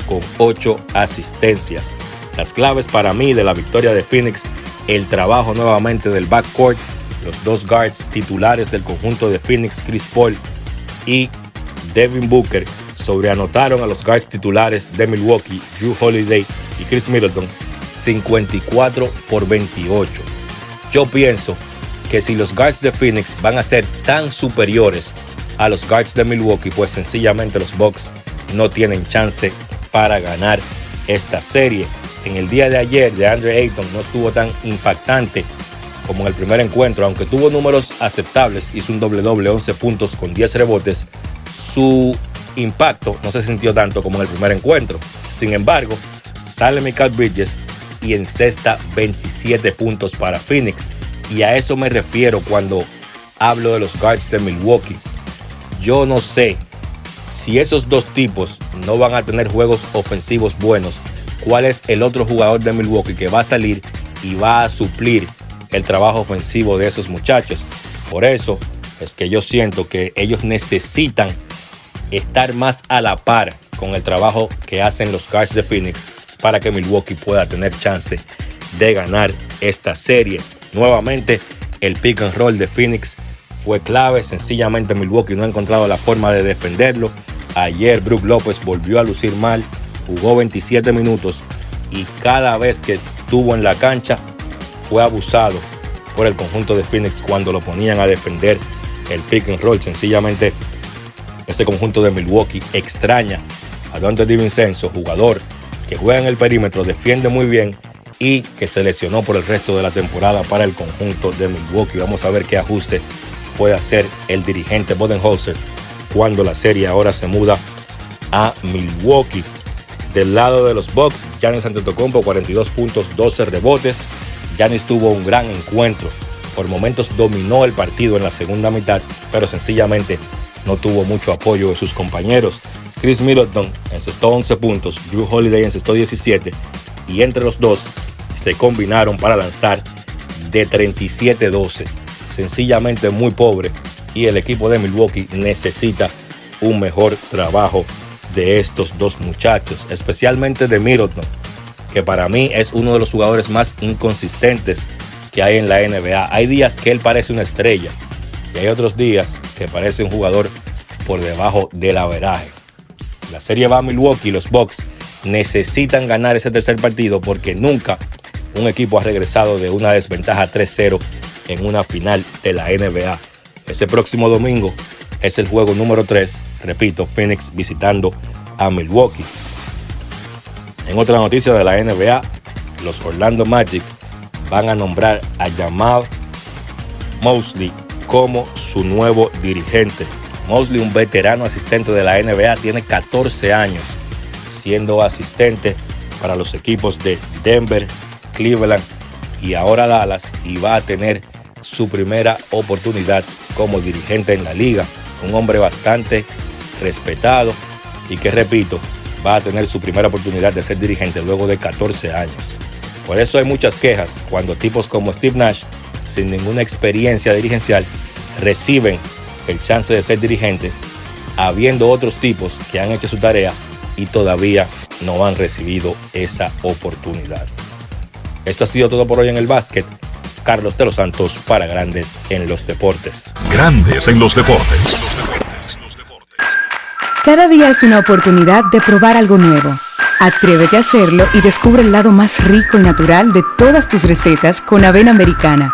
con 8 asistencias. Las claves para mí de la victoria de Phoenix el trabajo nuevamente del backcourt, los dos guards titulares del conjunto de Phoenix, Chris Paul y Devin Booker, sobreanotaron a los guards titulares de Milwaukee, Drew Holiday y Chris Middleton, 54 por 28. Yo pienso que si los guards de Phoenix van a ser tan superiores a los guards de Milwaukee, pues sencillamente los Bucks no tienen chance para ganar esta serie en el día de ayer de Andre Ayton no estuvo tan impactante como en el primer encuentro, aunque tuvo números aceptables, hizo un doble doble, 11 puntos con 10 rebotes, su impacto no se sintió tanto como en el primer encuentro. Sin embargo, sale Michael Bridges y encesta 27 puntos para Phoenix. Y a eso me refiero cuando hablo de los guards de Milwaukee. Yo no sé si esos dos tipos no van a tener juegos ofensivos buenos cuál es el otro jugador de Milwaukee que va a salir y va a suplir el trabajo ofensivo de esos muchachos. Por eso es que yo siento que ellos necesitan estar más a la par con el trabajo que hacen los Guards de Phoenix para que Milwaukee pueda tener chance de ganar esta serie. Nuevamente, el pick and roll de Phoenix fue clave. Sencillamente Milwaukee no ha encontrado la forma de defenderlo. Ayer Brook López volvió a lucir mal jugó 27 minutos y cada vez que estuvo en la cancha fue abusado por el conjunto de Phoenix cuando lo ponían a defender el pick and roll. Sencillamente ese conjunto de Milwaukee extraña a Dante DiVincenzo, jugador que juega en el perímetro, defiende muy bien y que se lesionó por el resto de la temporada para el conjunto de Milwaukee. Vamos a ver qué ajuste puede hacer el dirigente Bodenholzer cuando la serie ahora se muda a Milwaukee. Del lado de los Bucks, Giannis Antetokounmpo 42 puntos, 12 rebotes. Giannis tuvo un gran encuentro. Por momentos dominó el partido en la segunda mitad, pero sencillamente no tuvo mucho apoyo de sus compañeros. Chris Middleton encestó 11 puntos, Drew Holiday encestó 17 y entre los dos se combinaron para lanzar de 37-12. Sencillamente muy pobre y el equipo de Milwaukee necesita un mejor trabajo de estos dos muchachos, especialmente de Middleton, que para mí es uno de los jugadores más inconsistentes que hay en la NBA. Hay días que él parece una estrella y hay otros días que parece un jugador por debajo del averaje. La serie va a Milwaukee, los Bucks necesitan ganar ese tercer partido porque nunca un equipo ha regresado de una desventaja 3-0 en una final de la NBA. Ese próximo domingo es el juego número 3, repito, Phoenix visitando a Milwaukee. En otra noticia de la NBA, los Orlando Magic van a nombrar a Jamal Mosley como su nuevo dirigente. Mosley, un veterano asistente de la NBA, tiene 14 años siendo asistente para los equipos de Denver, Cleveland y ahora Dallas y va a tener su primera oportunidad como dirigente en la liga. Un hombre bastante respetado y que repito, va a tener su primera oportunidad de ser dirigente luego de 14 años. Por eso hay muchas quejas cuando tipos como Steve Nash, sin ninguna experiencia dirigencial, reciben el chance de ser dirigentes, habiendo otros tipos que han hecho su tarea y todavía no han recibido esa oportunidad. Esto ha sido todo por hoy en el básquet. Carlos de los Santos para Grandes en los Deportes. Grandes en los Deportes. Cada día es una oportunidad de probar algo nuevo. Atrévete a hacerlo y descubre el lado más rico y natural de todas tus recetas con avena americana.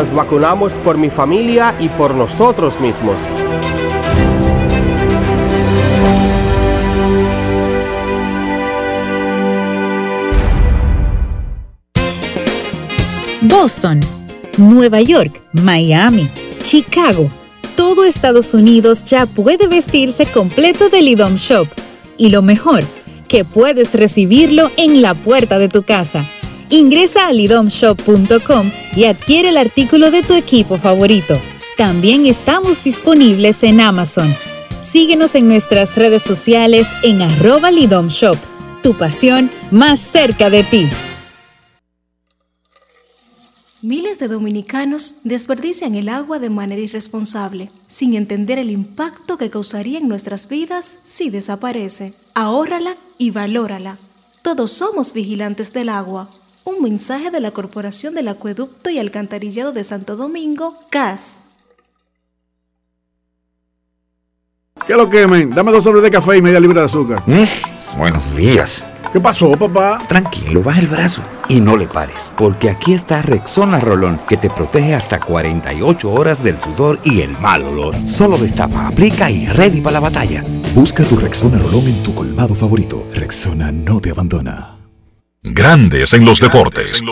Nos vacunamos por mi familia y por nosotros mismos. Boston, Nueva York, Miami, Chicago. Todo Estados Unidos ya puede vestirse completo del IDOM Shop. Y lo mejor, que puedes recibirlo en la puerta de tu casa. Ingresa a lidomshop.com y adquiere el artículo de tu equipo favorito. También estamos disponibles en Amazon. Síguenos en nuestras redes sociales en arroba lidomshop. Tu pasión más cerca de ti. Miles de dominicanos desperdician el agua de manera irresponsable, sin entender el impacto que causaría en nuestras vidas si desaparece. Ahórrala y valórala. Todos somos vigilantes del agua. Un mensaje de la Corporación del Acueducto y Alcantarillado de Santo Domingo, CAS. ¿Qué lo quemen? Dame dos sobres de café y media libra de azúcar. Mm, buenos días. ¿Qué pasó, papá? Tranquilo, baja el brazo y no le pares, porque aquí está Rexona Rolón, que te protege hasta 48 horas del sudor y el mal olor. Solo destapa, aplica y ready para la batalla. Busca tu Rexona Rolón en tu colmado favorito. Rexona no te abandona. Grandes en los deportes.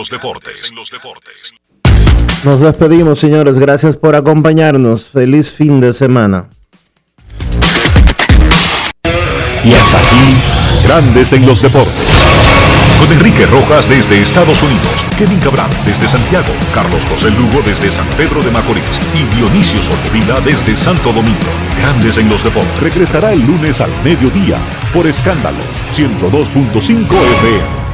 Nos despedimos, señores. Gracias por acompañarnos. Feliz fin de semana. Y hasta aquí, Grandes en los Deportes. Con Enrique Rojas desde Estados Unidos, Kevin Cabral desde Santiago, Carlos José Lugo desde San Pedro de Macorís y Dionisio Solterida desde Santo Domingo. Grandes en los Deportes. Regresará el lunes al mediodía por Escándalos 102.5 FM.